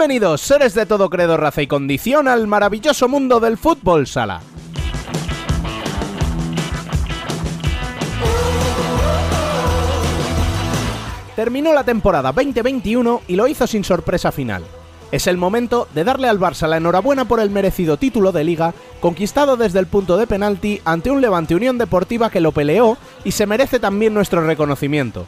Bienvenidos, seres de todo credo, raza y condición, al maravilloso mundo del fútbol sala. Terminó la temporada 2021 y lo hizo sin sorpresa final. Es el momento de darle al Barça la enhorabuena por el merecido título de liga, conquistado desde el punto de penalti ante un Levante Unión Deportiva que lo peleó y se merece también nuestro reconocimiento.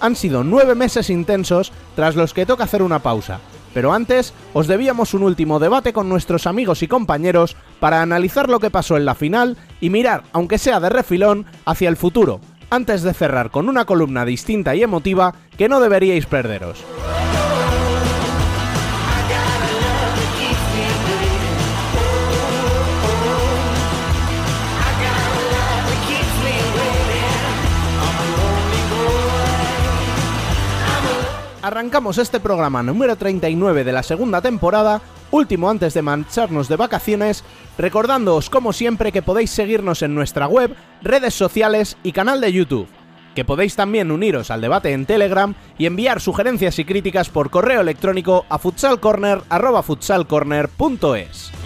Han sido nueve meses intensos tras los que toca hacer una pausa, pero antes os debíamos un último debate con nuestros amigos y compañeros para analizar lo que pasó en la final y mirar, aunque sea de refilón, hacia el futuro, antes de cerrar con una columna distinta y emotiva que no deberíais perderos. Arrancamos este programa número 39 de la segunda temporada, último antes de marcharnos de vacaciones, recordándoos como siempre que podéis seguirnos en nuestra web, redes sociales y canal de YouTube, que podéis también uniros al debate en Telegram y enviar sugerencias y críticas por correo electrónico a futsalcorner@futsalcorner.es.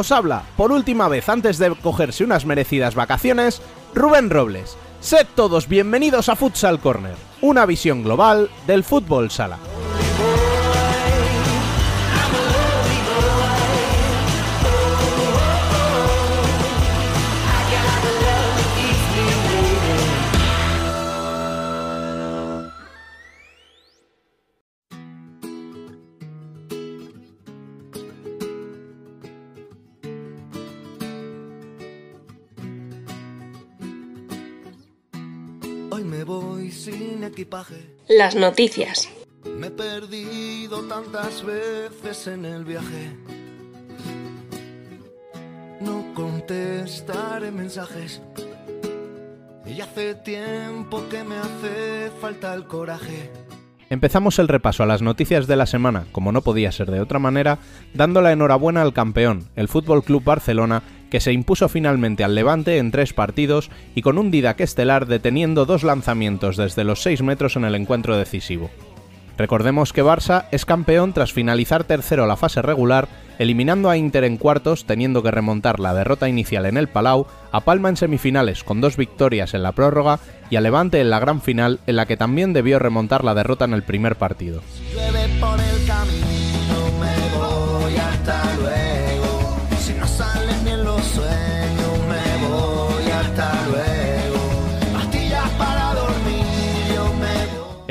Os habla, por última vez antes de cogerse unas merecidas vacaciones, Rubén Robles. Sed todos bienvenidos a Futsal Corner, una visión global del fútbol sala. Equipaje. Las noticias. Me he perdido tantas veces en el viaje. No contestaré mensajes. Y hace tiempo que me hace falta el coraje. Empezamos el repaso a las noticias de la semana, como no podía ser de otra manera, dando la enhorabuena al campeón, el Fútbol Club Barcelona, que se impuso finalmente al Levante en tres partidos y con un Didac estelar deteniendo dos lanzamientos desde los 6 metros en el encuentro decisivo. Recordemos que Barça es campeón tras finalizar tercero la fase regular, eliminando a Inter en cuartos, teniendo que remontar la derrota inicial en el Palau, a Palma en semifinales con dos victorias en la prórroga y a Levante en la gran final, en la que también debió remontar la derrota en el primer partido.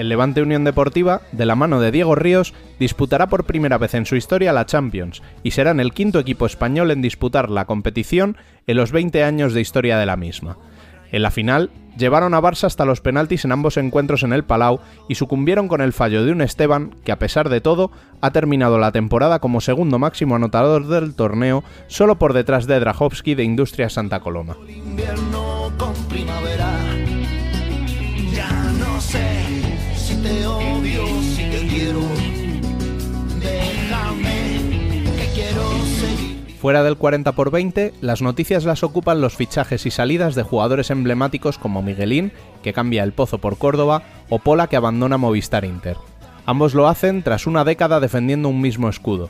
Levante Unión Deportiva, de la mano de Diego Ríos, disputará por primera vez en su historia la Champions y serán el quinto equipo español en disputar la competición en los 20 años de historia de la misma. En la final, llevaron a Barça hasta los penaltis en ambos encuentros en el Palau y sucumbieron con el fallo de un Esteban que, a pesar de todo, ha terminado la temporada como segundo máximo anotador del torneo, solo por detrás de Drahovski de Industria Santa Coloma. Fuera del 40 por 20, las noticias las ocupan los fichajes y salidas de jugadores emblemáticos como Miguelín, que cambia el Pozo por Córdoba, o Pola, que abandona Movistar Inter. Ambos lo hacen tras una década defendiendo un mismo escudo.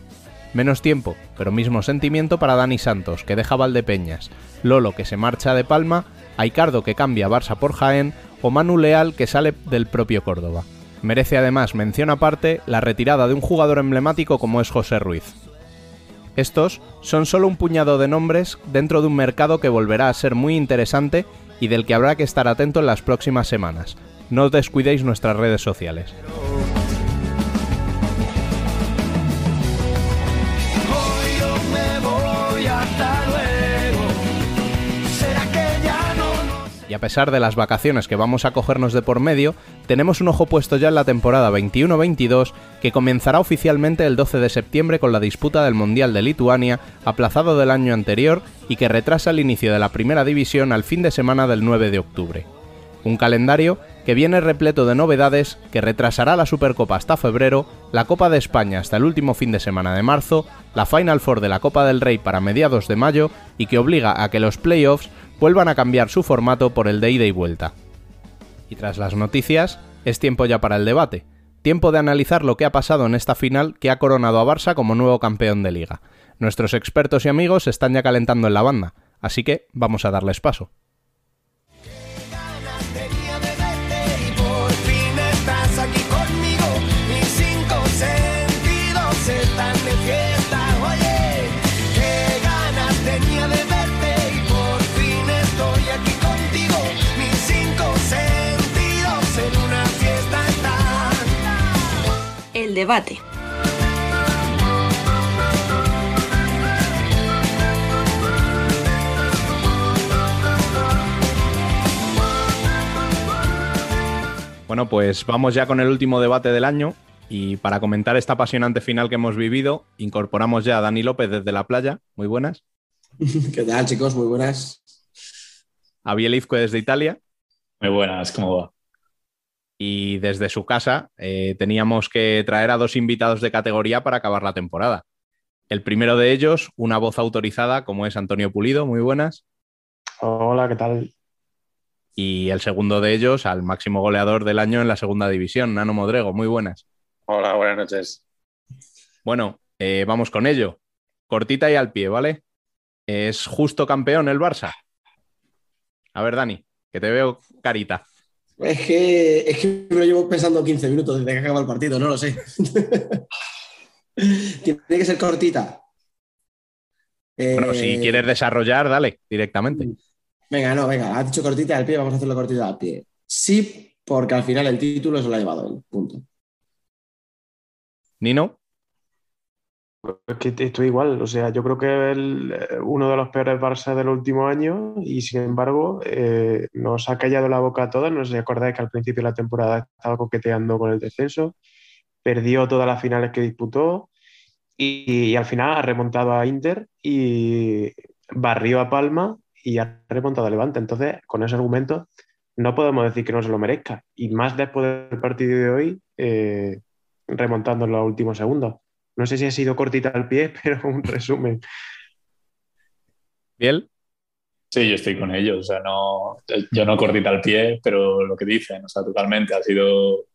Menos tiempo, pero mismo sentimiento para Dani Santos, que deja Valdepeñas, Lolo, que se marcha de Palma, Aicardo, que cambia Barça por Jaén, o Manu Leal, que sale del propio Córdoba. Merece además mención aparte la retirada de un jugador emblemático como es José Ruiz. Estos son solo un puñado de nombres dentro de un mercado que volverá a ser muy interesante y del que habrá que estar atento en las próximas semanas. No os descuidéis nuestras redes sociales. Y a pesar de las vacaciones que vamos a cogernos de por medio, tenemos un ojo puesto ya en la temporada 21-22 que comenzará oficialmente el 12 de septiembre con la disputa del Mundial de Lituania, aplazado del año anterior y que retrasa el inicio de la primera división al fin de semana del 9 de octubre. Un calendario que viene repleto de novedades, que retrasará la Supercopa hasta febrero, la Copa de España hasta el último fin de semana de marzo, la Final Four de la Copa del Rey para mediados de mayo y que obliga a que los playoffs vuelvan a cambiar su formato por el de ida y vuelta. Y tras las noticias, es tiempo ya para el debate. Tiempo de analizar lo que ha pasado en esta final que ha coronado a Barça como nuevo campeón de liga. Nuestros expertos y amigos están ya calentando en la banda, así que vamos a darles paso. Debate. Bueno, pues vamos ya con el último debate del año y para comentar esta apasionante final que hemos vivido, incorporamos ya a Dani López desde la playa. Muy buenas. ¿Qué tal, chicos? Muy buenas. A desde Italia. Muy buenas, ¿cómo va? Y desde su casa eh, teníamos que traer a dos invitados de categoría para acabar la temporada. El primero de ellos, una voz autorizada como es Antonio Pulido. Muy buenas. Hola, ¿qué tal? Y el segundo de ellos, al máximo goleador del año en la segunda división, Nano Modrego. Muy buenas. Hola, buenas noches. Bueno, eh, vamos con ello. Cortita y al pie, ¿vale? ¿Es justo campeón el Barça? A ver, Dani, que te veo carita. Es que, es que me lo llevo pensando 15 minutos desde que acaba el partido, no lo sé. Tiene que ser cortita. Bueno, Eh, si quieres desarrollar, dale, directamente. Venga, no, venga, has dicho cortita al pie, vamos a hacerlo cortita al pie. Sí, porque al final el título se lo ha llevado él. Punto. Nino, Es que estoy igual, o sea, yo creo que es uno de los peores Barça del último año y sin embargo eh, nos ha callado la boca a todos. No sé si acordáis que al principio de la temporada estaba coqueteando con el descenso, perdió todas las finales que disputó y, y al final ha remontado a Inter y barrió a Palma y ha remontado a Levante. Entonces, con ese argumento no podemos decir que no se lo merezca y más después del partido de hoy, eh, remontando en los últimos segundos. No sé si ha sido cortita al pie, pero un resumen. Biel, Sí, yo estoy con ellos. O sea, no, yo no cortita al pie, pero lo que dicen, o sea, totalmente ha sido.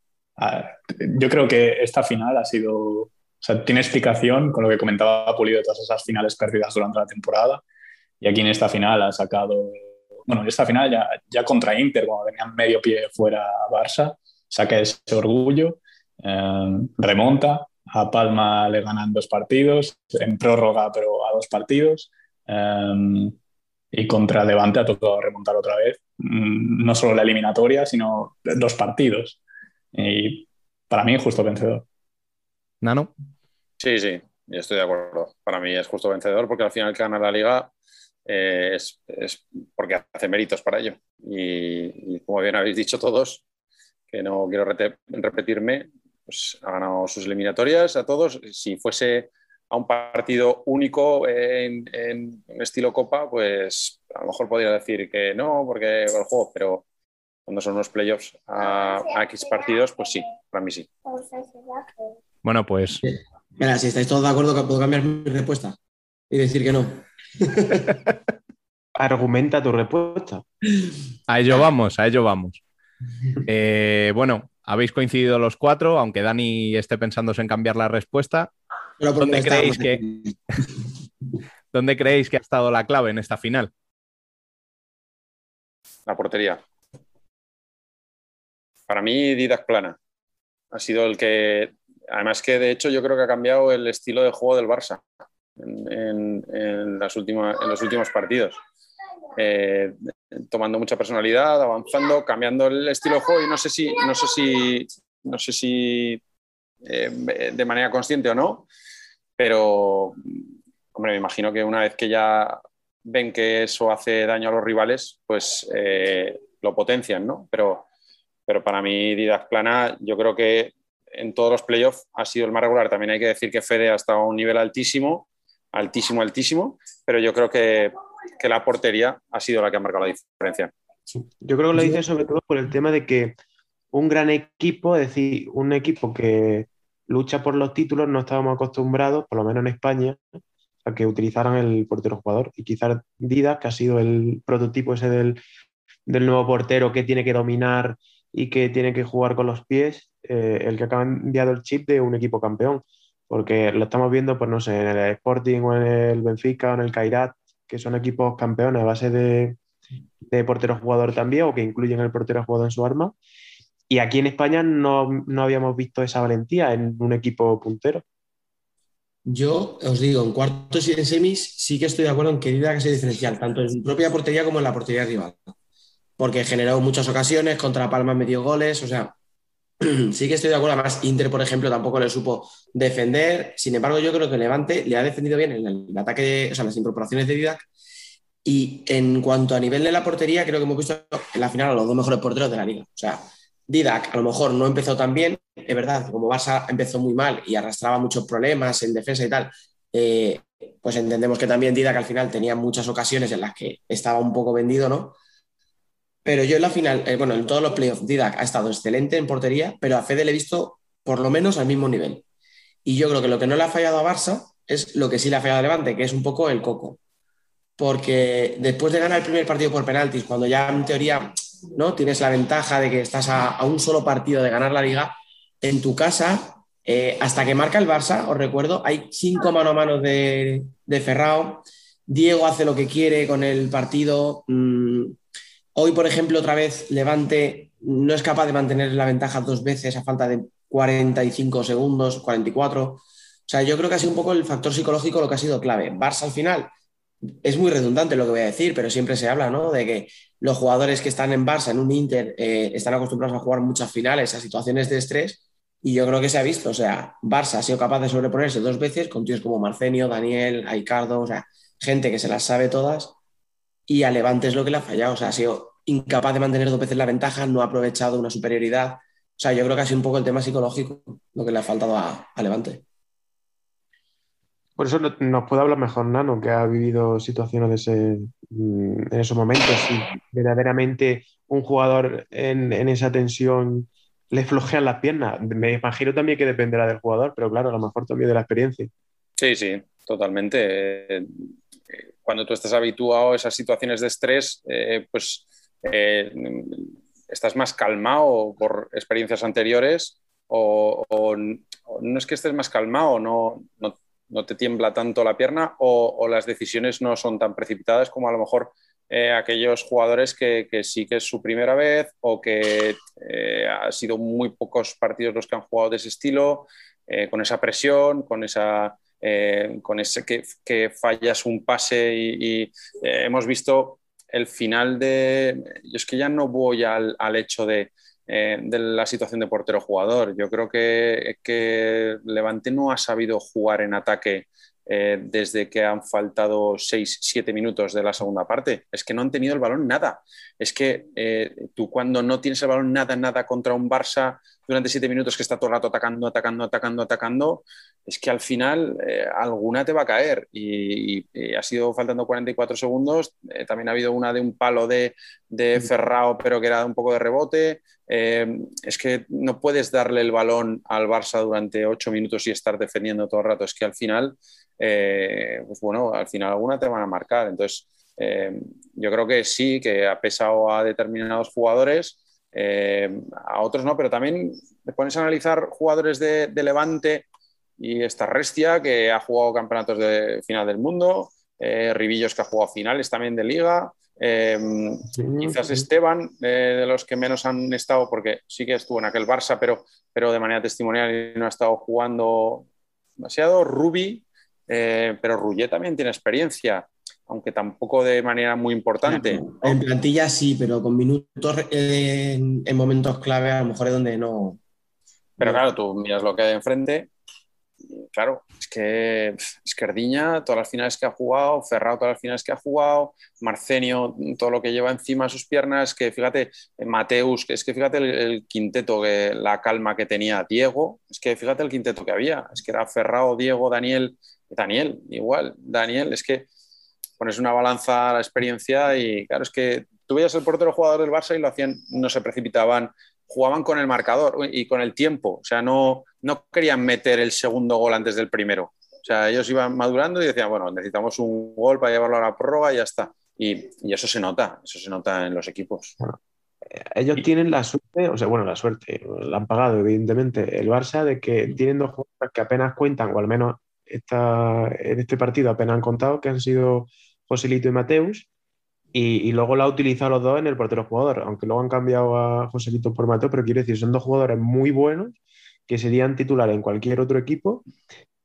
Yo creo que esta final ha sido. O sea, tiene explicación con lo que comentaba Pulido de todas esas finales perdidas durante la temporada. Y aquí en esta final ha sacado. Bueno, en esta final ya, ya contra Inter, cuando tenían medio pie fuera Barça, saca ese orgullo, eh, remonta. A Palma le ganan dos partidos, en prórroga, pero a dos partidos. Eh, y contra Levante ha tocado remontar otra vez, mm, no solo la eliminatoria, sino dos partidos. Y para mí, justo vencedor. Nano. Sí, sí, yo estoy de acuerdo. Para mí es justo vencedor porque al final que gana la liga eh, es, es porque hace méritos para ello. Y, y como bien habéis dicho todos, que no quiero repetirme, pues ha ganado sus eliminatorias a todos. Si fuese a un partido único en, en estilo Copa, pues a lo mejor podría decir que no, porque por el juego, pero cuando son unos playoffs a, a X partidos, pues sí, para mí sí. Bueno, pues Mira, si estáis todos de acuerdo, que puedo cambiar mi respuesta y decir que no. Argumenta tu respuesta. a ello vamos, a ello vamos. Eh, bueno, habéis coincidido los cuatro, aunque Dani esté pensándose en cambiar la respuesta. Pero ¿Dónde creéis que- ¿Dónde creéis que ha estado la clave en esta final? La portería. Para mí, Didac Plana ha sido el que. Además, que de hecho yo creo que ha cambiado el estilo de juego del Barça en, en- en las últimas, en los últimos partidos. Eh, tomando mucha personalidad, avanzando, cambiando el estilo de juego y no sé si, no sé si, no sé si eh, de manera consciente o no, pero hombre, me imagino que una vez que ya ven que eso hace daño a los rivales, pues eh, lo potencian, ¿no? Pero, pero para mí, Didac Plana, yo creo que en todos los playoffs ha sido el más regular. También hay que decir que Fede ha estado a un nivel altísimo, altísimo, altísimo, pero yo creo que, que la portería ha sido la que ha marcado la diferencia. Yo creo que lo dice sobre todo por el tema de que un gran equipo, es decir, un equipo que lucha por los títulos, no estábamos acostumbrados, por lo menos en España, a que utilizaran el portero jugador. Y quizás Didac, que ha sido el prototipo ese del, del nuevo portero que tiene que dominar y que tiene que jugar con los pies, eh, el que ha cambiado el chip de un equipo campeón. Porque lo estamos viendo, pues no sé, en el Sporting o en el Benfica o en el Kairat, que son equipos campeones a base de, de portero jugador también, o que incluyen el portero jugador en su arma. Y aquí en España no, no habíamos visto esa valentía en un equipo puntero. Yo os digo, en cuartos y en semis sí que estoy de acuerdo en que Didac es diferencial, tanto en su propia portería como en la portería rival. Porque generó muchas ocasiones, contra Palma metió goles, o sea, sí que estoy de acuerdo. Además, Inter, por ejemplo, tampoco le supo defender. Sin embargo, yo creo que Levante le ha defendido bien en el ataque, o sea, las incorporaciones de Didac. Y en cuanto a nivel de la portería, creo que hemos visto en la final a los dos mejores porteros de la liga. O sea, Didac a lo mejor no empezó tan bien, es verdad, como Barça empezó muy mal y arrastraba muchos problemas en defensa y tal, eh, pues entendemos que también Didac al final tenía muchas ocasiones en las que estaba un poco vendido, ¿no? Pero yo en la final, eh, bueno, en todos los playoffs, Didac ha estado excelente en portería, pero a Fede le he visto por lo menos al mismo nivel. Y yo creo que lo que no le ha fallado a Barça es lo que sí le ha fallado a Levante, que es un poco el coco. Porque después de ganar el primer partido por penaltis, cuando ya en teoría ¿no? Tienes la ventaja de que estás a, un solo partido de ganar la liga. En tu casa, eh, hasta que marca el Barça, os recuerdo, hay cinco mano a mano de, de Ferrao. Diego hace lo que quiere con el partido. Mm, hoy, por ejemplo, otra vez Levante no es capaz de mantener la ventaja dos veces a falta de 45 segundos, 44. O sea, yo creo que ha sido un poco el factor psicológico lo que ha sido clave. Barça al final es muy redundante lo que voy a decir, pero siempre se habla ¿no? de que los jugadores que están en Barça, en un Inter, eh, están acostumbrados a jugar muchas finales, a situaciones de estrés, y yo creo que se ha visto. O sea, Barça ha sido capaz de sobreponerse dos veces con tíos como Marcenio, Daniel, Aicardo, o sea, gente que se las sabe todas, y a Levante es lo que le ha fallado. O sea, ha sido incapaz de mantener dos veces la ventaja, no ha aprovechado una superioridad. O sea, yo creo que ha sido un poco el tema psicológico lo que le ha faltado a Levante. Por eso nos puede hablar mejor Nano, que ha vivido situaciones de ese, mm, en esos momentos. Si verdaderamente un jugador en, esa tensión le flojean las piernas, me imagino también que dependerá del jugador, pero claro, a lo mejor también de la experiencia. Sí, sí, totalmente. Cuando tú estás habituado a esas situaciones de estrés, eh, pues eh, estás más calmado por experiencias anteriores o, no es que estés más calmado, no, no te tiembla tanto la pierna o, las decisiones no son tan precipitadas como a lo mejor eh, aquellos jugadores que, sí que es su primera vez o que eh, ha sido muy pocos partidos los que han jugado de ese estilo, con esa presión, con esa... con ese que, fallas un pase y, hemos visto el final de... Yo es que ya no voy al hecho de, eh, de la situación de portero-jugador. Yo creo que, que, Levante no ha sabido jugar en ataque eh, desde que han faltado 6-7 minutos de la segunda parte. Es que no han tenido el balón nada. Es que eh, tú cuando no tienes el balón nada, nada contra un Barça durante 7 minutos que está todo el rato atacando, atacando, atacando, atacando, es que al final alguna te va a caer. Y, ha sido faltando 44 segundos. también ha habido una de un palo de, de Ferrao, pero que era un poco de rebote. Eh, es que no puedes darle el balón al Barça durante ocho minutos y estar defendiendo todo el rato. Es que al final, eh, pues bueno, al final alguna te van a marcar. Entonces, eh, yo creo que sí, que ha pesado a determinados jugadores, a otros no, pero también te pones a analizar jugadores de, de Levante y esta Restia, que ha jugado campeonatos de final del mundo, Ribillos, que ha jugado finales también de liga. Eh, quizás Esteban, eh, de los que menos han estado, porque sí que estuvo en aquel Barça, pero, pero de manera testimonial y no ha estado jugando demasiado. Rubi, eh, pero Rullet también tiene experiencia, aunque tampoco de manera muy importante. En plantilla sí, pero con minutos en, momentos clave a lo mejor es donde no. Pero claro, tú miras lo que hay enfrente claro, es que Esquerdiña, todas las finales que ha jugado, Ferrao, todas las finales que ha jugado, Marcenio, todo lo que lleva encima de sus piernas, que fíjate, eh, Mateus, que es que fíjate el, quinteto, que, la calma que tenía Diego, es que fíjate el quinteto que había, es que era Ferrao, Diego, Daniel, Daniel, igual, Daniel, es que pones una balanza a la experiencia y claro, es que tú veías el portero jugador del Barça y lo hacían, no se precipitaban, jugaban con el marcador y con el tiempo. O sea, no, no querían meter el segundo gol antes del primero. O sea, ellos iban madurando y decían, bueno, necesitamos un gol para llevarlo a la prórroga y ya está. Y, y eso se nota, eso se nota en los equipos. Ellos tienen la suerte, o sea, bueno, la suerte, la han pagado evidentemente el Barça, de que tienen dos jugadores que apenas cuentan, o al menos esta, en este partido apenas han contado, que han sido Joselito y Mateus, y, luego lo ha utilizado los dos en el portero jugador, aunque luego han cambiado a Joselito por Mateus, pero quiero decir, son dos jugadores muy buenos que serían titulares en cualquier otro equipo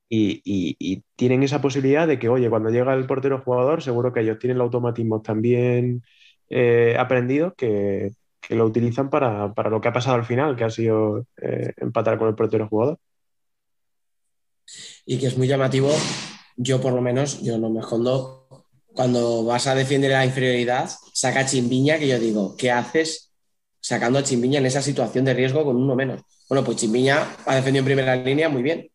y, tienen esa posibilidad de que, oye, cuando llega el portero jugador, seguro que ellos tienen los automatismos también eh, aprendidos que, que lo utilizan para, para lo que ha pasado al final, que ha sido eh, empatar con el portero jugador. y que es muy llamativo. Yo, por lo menos, yo no me escondo. Cuando vas a defender la inferioridad, saca a Chimbiña, que yo digo, ¿qué haces sacando a Chimbiña en esa situación de riesgo con uno menos? Bueno, pues Chimbiña ha defendido en primera línea muy bien.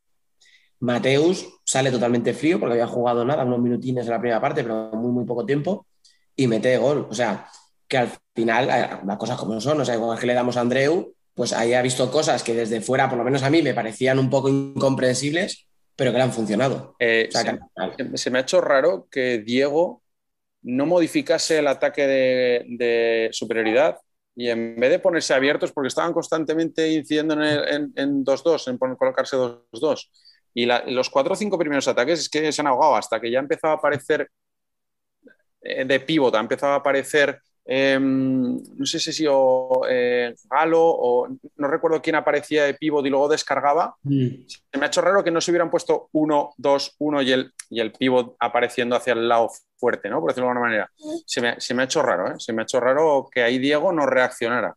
Mateus sale totalmente frío porque había jugado nada, unos minutines en la primera parte, pero muy, muy poco tiempo, y mete gol. O sea, que al final, eh, las cosas como son, o sea, igual que le damos a Andreu, pues ahí ha visto cosas que desde fuera, por lo menos a mí, me parecían un poco incomprensibles, pero que le han funcionado. Eh, O sea, se- que- se me ha hecho raro que Diego no modificase el ataque de, de superioridad y en vez de ponerse abiertos, porque estaban constantemente incidiendo en, el- en, en 2-2, en colocarse 2-2. Y la- los cuatro o cinco primeros ataques es que se han ahogado hasta que ya empezaba a aparecer eh, de pívot, ha empezado a aparecer, eh, no sé si o eh, Galo o no recuerdo quién aparecía de pívot y luego descargaba Mm. se me ha hecho raro que no se hubieran puesto 1, 2, 1 y el, y el pivot apareciendo hacia el lado fuerte, ¿no? Por decirlo de alguna manera. Se me, se me ha hecho raro, ¿eh? Se me ha hecho raro que ahí Diego no reaccionara.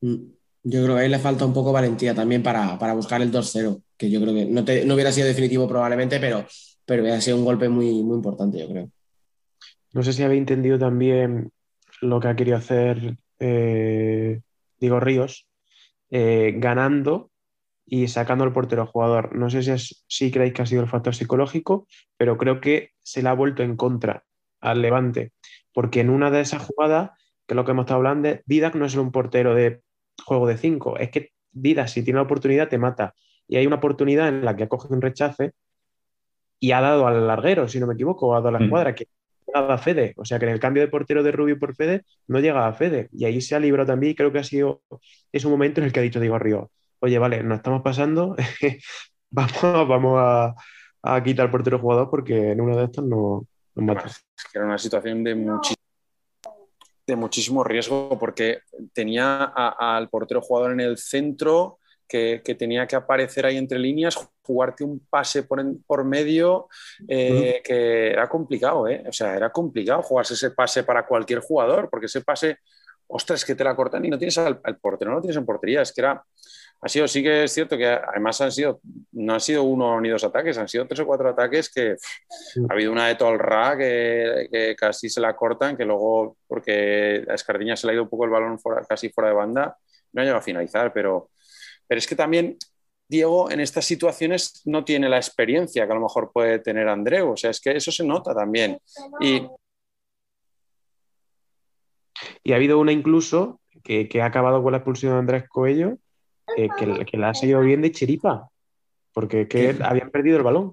Mm. Yo creo que ahí le falta un poco valentía también para, para buscar el 2-0, que yo creo que no, te- no hubiera sido definitivo probablemente, pero, pero hubiera sido un golpe muy, muy importante, yo creo. No sé si habéis entendido también lo que ha querido hacer eh, Diego Ríos, eh, ganando y sacando al portero jugador. No sé si, es- si creéis que ha sido el factor psicológico, pero creo que se le ha vuelto en contra al Levante, porque en una de esas jugadas, que es lo que hemos estado hablando, Didac no es un portero de juego de 5, es que Didac si tiene la oportunidad te mata. Y hay una oportunidad en la que acoge un rechace y ha dado al larguero, si no me equivoco, o ha dado a la Mm. escuadra, que llegaba a Fede. O sea que en el cambio de portero de Rubio por Fede no llega a Fede. Y ahí se ha librado también y creo que ha sido ese momento en el que ha dicho Diego Ríos, oye, vale, nos estamos pasando, vamos, vamos a, a quitar al portero jugador porque en uno de estos no nos mata. Es que era una situación de muchísimo, de muchísimo riesgo porque tenía al portero jugador en el centro que, que tenía que aparecer ahí entre líneas, jugarte un pase por, en- por medio, eh, que era complicado, ¿eh? O sea, era complicado jugarse ese pase para cualquier jugador, porque ese pase, ostras, que te la cortan y no tienes al, al portero, no lo tienes en portería, es que era... Ha sido, sí que es cierto que además han sido, no han sido uno ni dos ataques, han sido tres o cuatro ataques que pff, ha habido una de Tolra que, que casi se la cortan, que luego, porque a Escardiña se le ha ido un poco el balón fuera- casi fuera de banda, no ha llegado a finalizar, pero, pero es que también Diego en estas situaciones no tiene la experiencia que a lo mejor puede tener Andreu, o sea, es que eso se nota también. Y Y ha habido una incluso que, que ha acabado con la expulsión de Andrés Coello, eh, que, que la ha seguido bien de chiripa, porque que habían perdido el balón.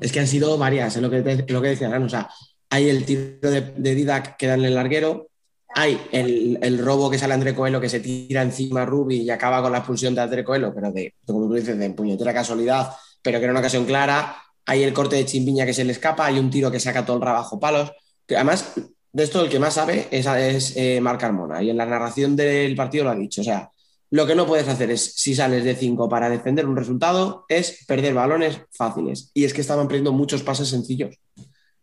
Es que han sido varias, es lo que, te- lo que decía. O sea, hay el tiro de, de Didac que da en el larguero, hay el, el robo que sale André Coelho que se tira encima a Rubi y acaba con la expulsión de André Coelho, pero de, como tú dices, de puñetera casualidad, pero que era una ocasión clara. Hay el corte de Chimpiña que se le escapa, hay un tiro que saca todo el bajo palos. Que además, de esto el que más sabe es, es eh, Carmona y en la narración del partido lo ha dicho. O sea, lo que no puedes hacer es, si sales de 5 para defender un resultado, es perder balones fáciles. Y es que estaban perdiendo muchos pases sencillos.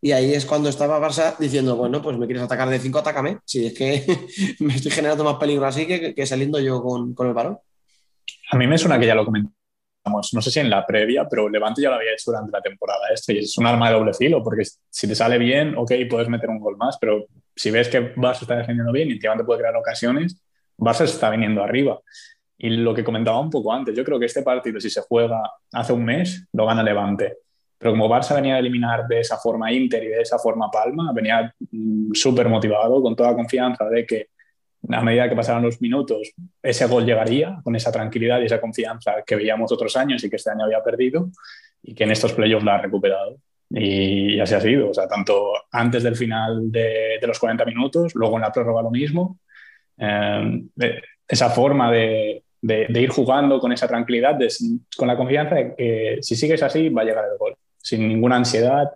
Y ahí es cuando estaba Barça diciendo, bueno, pues me quieres atacar de 5, atácame. Si es que me estoy generando más peligro así que, que saliendo yo con, con el balón. A mí me suena que ya lo comentamos, no sé si en la previa, pero Levante ya lo había hecho durante la temporada esta y es un arma de doble filo, porque si te sale bien, ok, puedes meter un gol más, pero si ves que Barça está defendiendo bien y encima te puede crear ocasiones, Barça está viniendo arriba. Y lo que comentaba un poco antes, yo creo que este partido, si se juega hace un mes, lo gana Levante. Pero como Barça venía a eliminar de esa forma Inter y de esa forma Palma, venía mm, súper motivado, con toda confianza de que a medida que pasaban los minutos, ese gol llegaría con esa tranquilidad y esa confianza que veíamos otros años y que este año había perdido y que en estos playoffs la ha recuperado. Y así ha sido, o sea, tanto antes del final de, de los 40 minutos, luego en la prórroga lo mismo. Eh, esa forma de, de, de, ir jugando con esa tranquilidad, de, con la confianza de que si sigues así va a llegar el gol, sin ninguna ansiedad,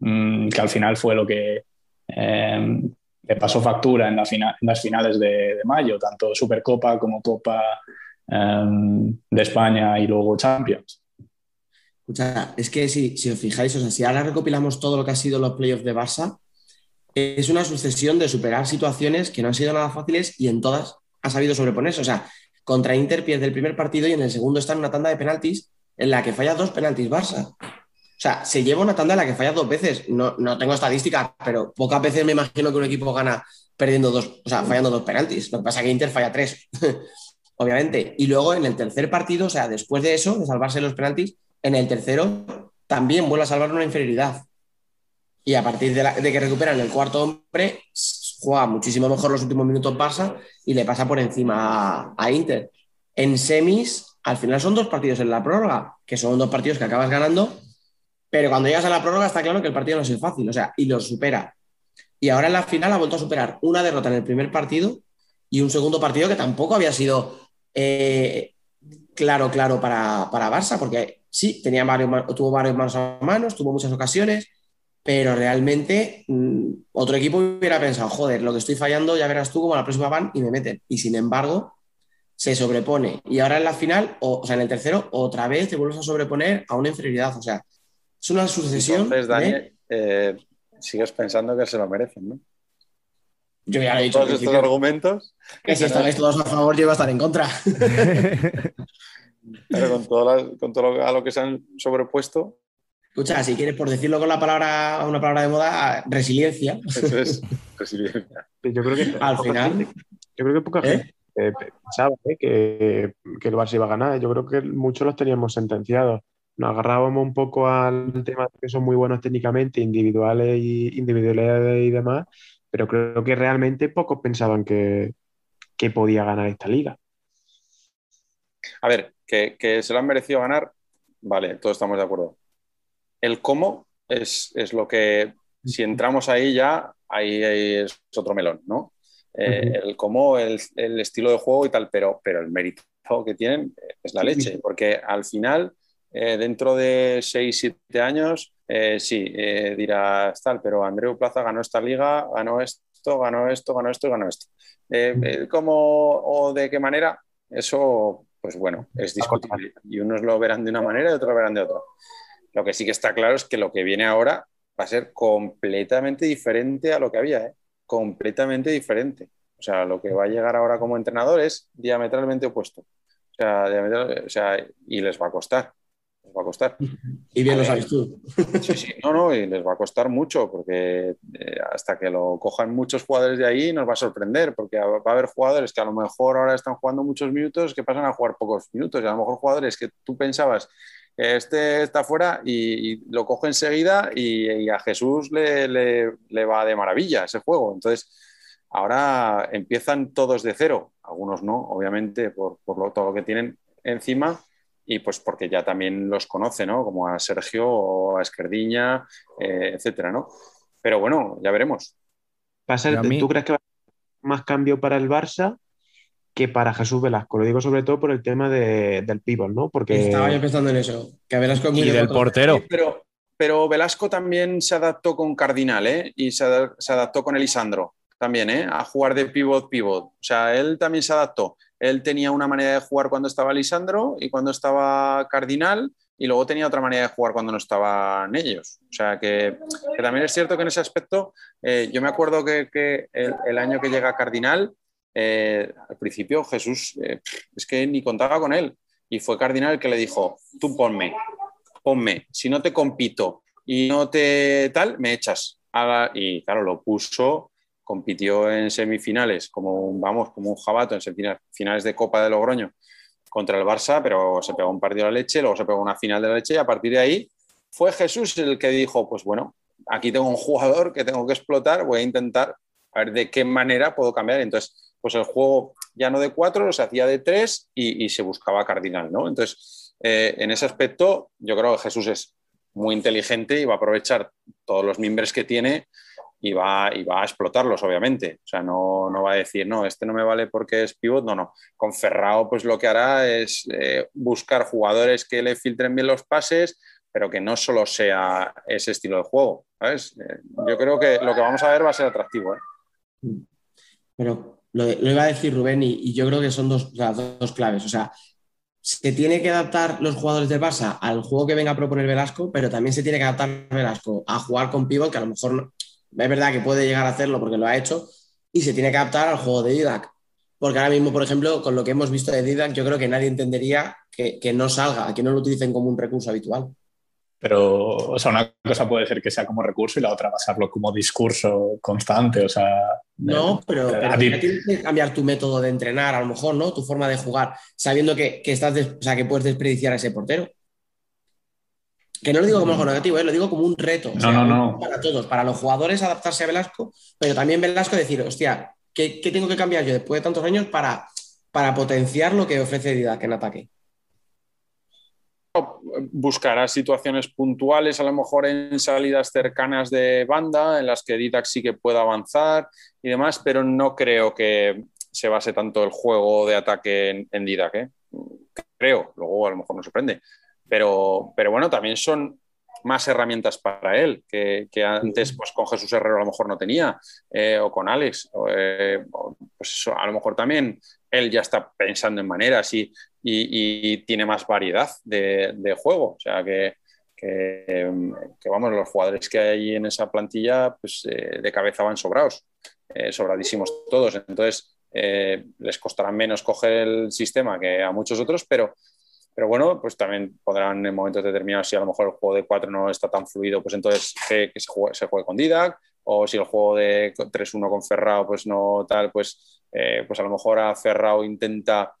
mmm, que al final fue lo que eh, le pasó factura en, las finales de, mayo, tanto Supercopa como Copa eh, de España y luego Champions. Escucha, es que si, si, os fijáis, o sea, si ahora recopilamos todo lo que ha sido los playoffs de Barça, es una sucesión de superar situaciones que no han sido nada fáciles y en todas ha sabido sobreponerse. O sea, contra Inter pierde el primer partido y en el segundo está en una tanda de penaltis en la que falla dos penaltis Barça. O sea, se lleva una tanda en la que falla dos veces. No, no tengo estadísticas, pero pocas veces me imagino que un equipo gana perdiendo dos, o sea, fallando dos penaltis. Lo que pasa es que Inter falla tres, obviamente. Y luego en el tercer partido, o sea, después de eso, de salvarse los penaltis, en el tercero también vuelve a salvar una inferioridad. Y a partir de, que recuperan el cuarto hombre, juega muchísimo mejor los últimos minutos Barça y le pasa por encima a, a, Inter. En semis, al final son dos partidos en la prórroga, que son dos partidos que acabas ganando, pero cuando llegas a la prórroga está claro que el partido no es fácil, o sea, y lo supera. Y ahora en la final ha vuelto a superar una derrota en el primer partido y un segundo partido que tampoco había sido eh, claro, claro para, para Barça, porque sí, tenía varios, tuvo varios manos a manos, tuvo muchas ocasiones, pero realmente mmm, otro equipo hubiera pensado, joder, lo que estoy fallando, ya verás tú como la próxima van y me meten. Y sin embargo, se sobrepone. Y ahora en la final, o, o sea, en el tercero, otra vez te vuelves a sobreponer a una inferioridad. O sea, es una sucesión. Entonces, Dani, eh, sigues pensando que se lo merecen, ¿no? Yo ya he dicho. Todos estos argumentos. Que si estabais todos a favor, yo iba a estar en contra. Pero con todo, la, con todo lo, a lo que se han sobrepuesto, Escucha, si quieres, por decirlo con la palabra, una palabra de moda, resiliencia. Eso es, resiliencia. Yo creo que al final. Gente, yo creo que poca ¿Eh? gente eh, pensaba eh, que, que, el Barça iba a ganar. Yo creo que muchos los teníamos sentenciados. Nos agarrábamos un poco al tema de que son muy buenos técnicamente, individuales y individualidades y demás, pero creo que realmente pocos pensaban que, que podía ganar esta liga. A ver, que, que se lo han merecido ganar, vale, todos estamos de acuerdo el cómo es, es, lo que, si entramos ahí ya, ahí, ahí es otro melón, ¿no? Eh, uh -huh. El cómo, el, el, estilo de juego y tal, pero, pero el mérito que tienen es la leche, porque al final, eh, dentro de 6, 7 años, eh, sí, dirás tal, pero Andreu Plaza ganó esta liga, ganó esto, ganó esto, ganó esto y ganó esto. Eh, ¿Cómo o de qué manera? Eso, pues bueno, es discutible. Y unos lo verán de una manera y otros lo verán de otra. Lo que sí que está claro es que lo que viene ahora va a ser completamente diferente a lo que había, ¿eh? completamente diferente. O sea, lo que va a llegar ahora como entrenador es diametralmente opuesto. O sea, diametral, o sea y les va a costar. Les va a costar. Y bien a lo sabes tú. Sí, sí, no, no, y les va a costar mucho porque eh, hasta que lo cojan muchos jugadores de ahí nos va a sorprender porque va a haber jugadores que a lo mejor ahora están jugando muchos minutos que pasan a jugar pocos minutos y a lo mejor jugadores que tú pensabas este está fuera y, y lo coge enseguida y, y a Jesús le, le, le, va de maravilla ese juego. Entonces, ahora empiezan todos de cero, algunos no, obviamente, por, por lo, todo lo que tienen encima y pues porque ya también los conoce, ¿no? Como a Sergio o a Esquerdiña, eh, etcétera, ¿no? Pero bueno, ya veremos. Ser, mí... ¿Tú crees que va a haber más cambio para el Barça que para Jesús Velasco. Lo digo sobre todo por el tema de, del pívot, ¿no? Porque... Estaba yo pensando en eso, que Velasco es muy Y del portero. Sí, pero, pero Velasco también se adaptó con Cardinal, ¿eh? Y se, se adaptó con Elisandro también, ¿eh? A jugar de pivot, pivot. O sea, él también se adaptó. Él tenía una manera de jugar cuando estaba Lisandro y cuando estaba Cardinal, y luego tenía otra manera de jugar cuando no estaban ellos. O sea, que, también es cierto que en ese aspecto, eh, yo me acuerdo que, el, año que llega Cardinal, eh, al principio Jesús eh, es que ni contaba con él y fue Cardinal que le dijo, tú ponme, ponme, si no te compito y no te tal, me echas. Y claro, lo puso, compitió en semifinales como, vamos, como un jabato en finales de Copa de Logroño contra el Barça, pero se pegó un partido de la leche, luego se pegó una final de la leche y a partir de ahí fue Jesús el que dijo, pues bueno, aquí tengo un jugador que tengo que explotar, voy a intentar a ver de qué manera puedo cambiar. Entonces, pues el juego ya no de cuatro, se hacía de tres y, se buscaba cardinal, ¿no? Entonces, eh, en ese aspecto, yo creo que Jesús es muy inteligente y va a aprovechar todos los mimbres que tiene y va, y va a explotarlos, obviamente. O sea, no, no, va a decir, no, este no me vale porque es pivot, no, no. Con Ferrao, pues lo que hará es eh, buscar jugadores que le filtren bien los pases, pero que no solo sea ese estilo de juego. ¿sabes? Eh, yo creo que lo que vamos a ver va a ser atractivo. ¿eh? Pero lo, iba a decir Rubén y, yo creo que son dos, dos claves. O sea, se tiene que adaptar los jugadores de Barça al juego que venga a proponer Velasco, pero también se tiene que adaptar Velasco a jugar con pivot, que a lo mejor es verdad que puede llegar a hacerlo porque lo ha hecho, y se tiene que adaptar al juego de Didac. Porque ahora mismo, por ejemplo, con lo que hemos visto de Didac, yo creo que nadie entendería que, que no salga, que no lo utilicen como un recurso habitual. Pero, o sea, una cosa puede ser que sea como recurso y la otra pasarlo como discurso constante, o sea... No, pero, tienes que cambiar tu método de entrenar, a lo mejor, ¿no? Tu forma de jugar, sabiendo que, estás o sea, que puedes desperdiciar a ese portero. Que no lo digo como algo negativo, ¿eh? lo digo como un reto. no, no, no. Para todos, para los jugadores adaptarse a Velasco, pero también Velasco decir, hostia, ¿qué, tengo que cambiar yo después de tantos años para, para potenciar lo que ofrece Didac en ataque? buscará situaciones puntuales, a lo mejor en salidas cercanas de banda, en las que Didac sí que pueda avanzar y demás, pero no creo que se base tanto el juego de ataque en, Didac. ¿eh? Creo, luego a lo mejor no sorprende. Pero, pero bueno, también son más herramientas para él que, antes pues, con Jesús Herrero a lo mejor no tenía, eh, o con Alex. Eh, pues a lo mejor también él ya está pensando en maneras y, y, tiene más variedad de, juego. O sea que, que, vamos, los jugadores que hay en esa plantilla pues, eh, de cabeza van sobrados, sobradísimos todos. Entonces les costará menos coger el sistema que a muchos otros, pero, pero bueno, pues también podrán en momentos determinados, si a lo mejor el juego de 4 no está tan fluido, pues entonces que, se, juegue, con Didac, o si el juego de 3-1 con Ferrao pues no tal, pues, pues a lo mejor a Ferrao intenta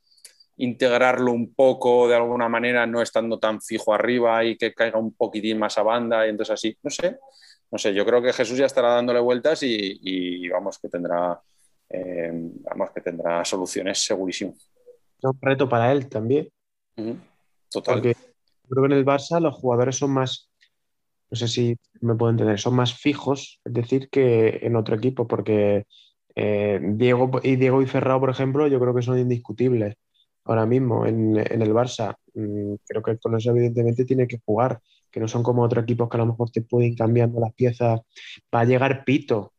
integrarlo un poco de alguna manera, no estando tan fijo arriba y que caiga un poquitín más a banda y entonces así, no sé, no sé, yo creo que Jesús ya estará dándole vueltas y, vamos que tendrá, eh, vamos que tendrá soluciones segurísimo. Es un reto para él también. Total. Porque creo que en el Barça los jugadores son más, no sé si me puedo entender, son más fijos, es decir, que en otro equipo, porque eh, Diego y Diego y Ferrao, por ejemplo, yo creo que son indiscutibles ahora mismo en, el Barça. Mm, creo que con eso evidentemente tiene que jugar, que no son como otros equipos que a lo mejor te pueden ir cambiando las piezas. Va a llegar Pito. O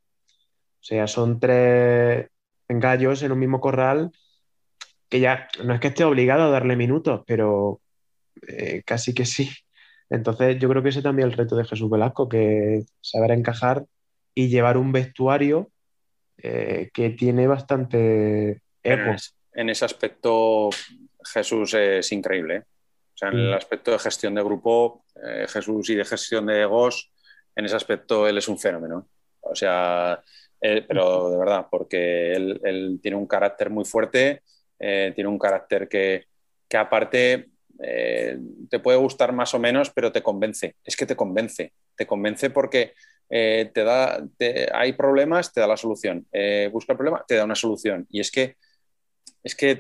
sea, son tres gallos en un mismo corral que ya no es que esté obligado a darle minutos, pero eh, casi que sí. Entonces yo creo que ese también es el reto de Jesús Velasco, que saber encajar y llevar un vestuario eh, que tiene bastante en ese aspecto Jesús es increíble. ¿eh? O sea, en el mm. aspecto de gestión de grupo, eh, Jesús y de gestión de egos, en ese aspecto él es un fenómeno. O sea, pero de verdad, porque él, tiene un carácter muy fuerte, eh, tiene un carácter que, que aparte te puede gustar más o menos, pero te convence. Es que te convence. Te convence porque te da, hay problemas, te da la solución. busca el problema, te da una solución. Y es que es que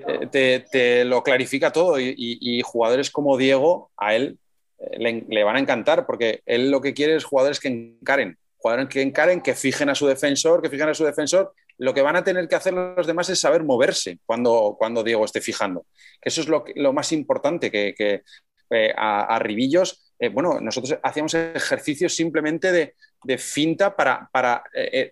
te, lo clarifica todo y, jugadores como Diego a él eh, le, van a encantar porque él lo que quiere es jugadores que encaren, jugadores que encaren, que fijen a su defensor, que fijen a su defensor. Lo que van a tener que hacer los demás es saber moverse cuando, cuando Diego esté fijando. Eso es lo, más importante, que, eh, a, Ribillos, eh, bueno, nosotros hacíamos ejercicios simplemente de, finta para, para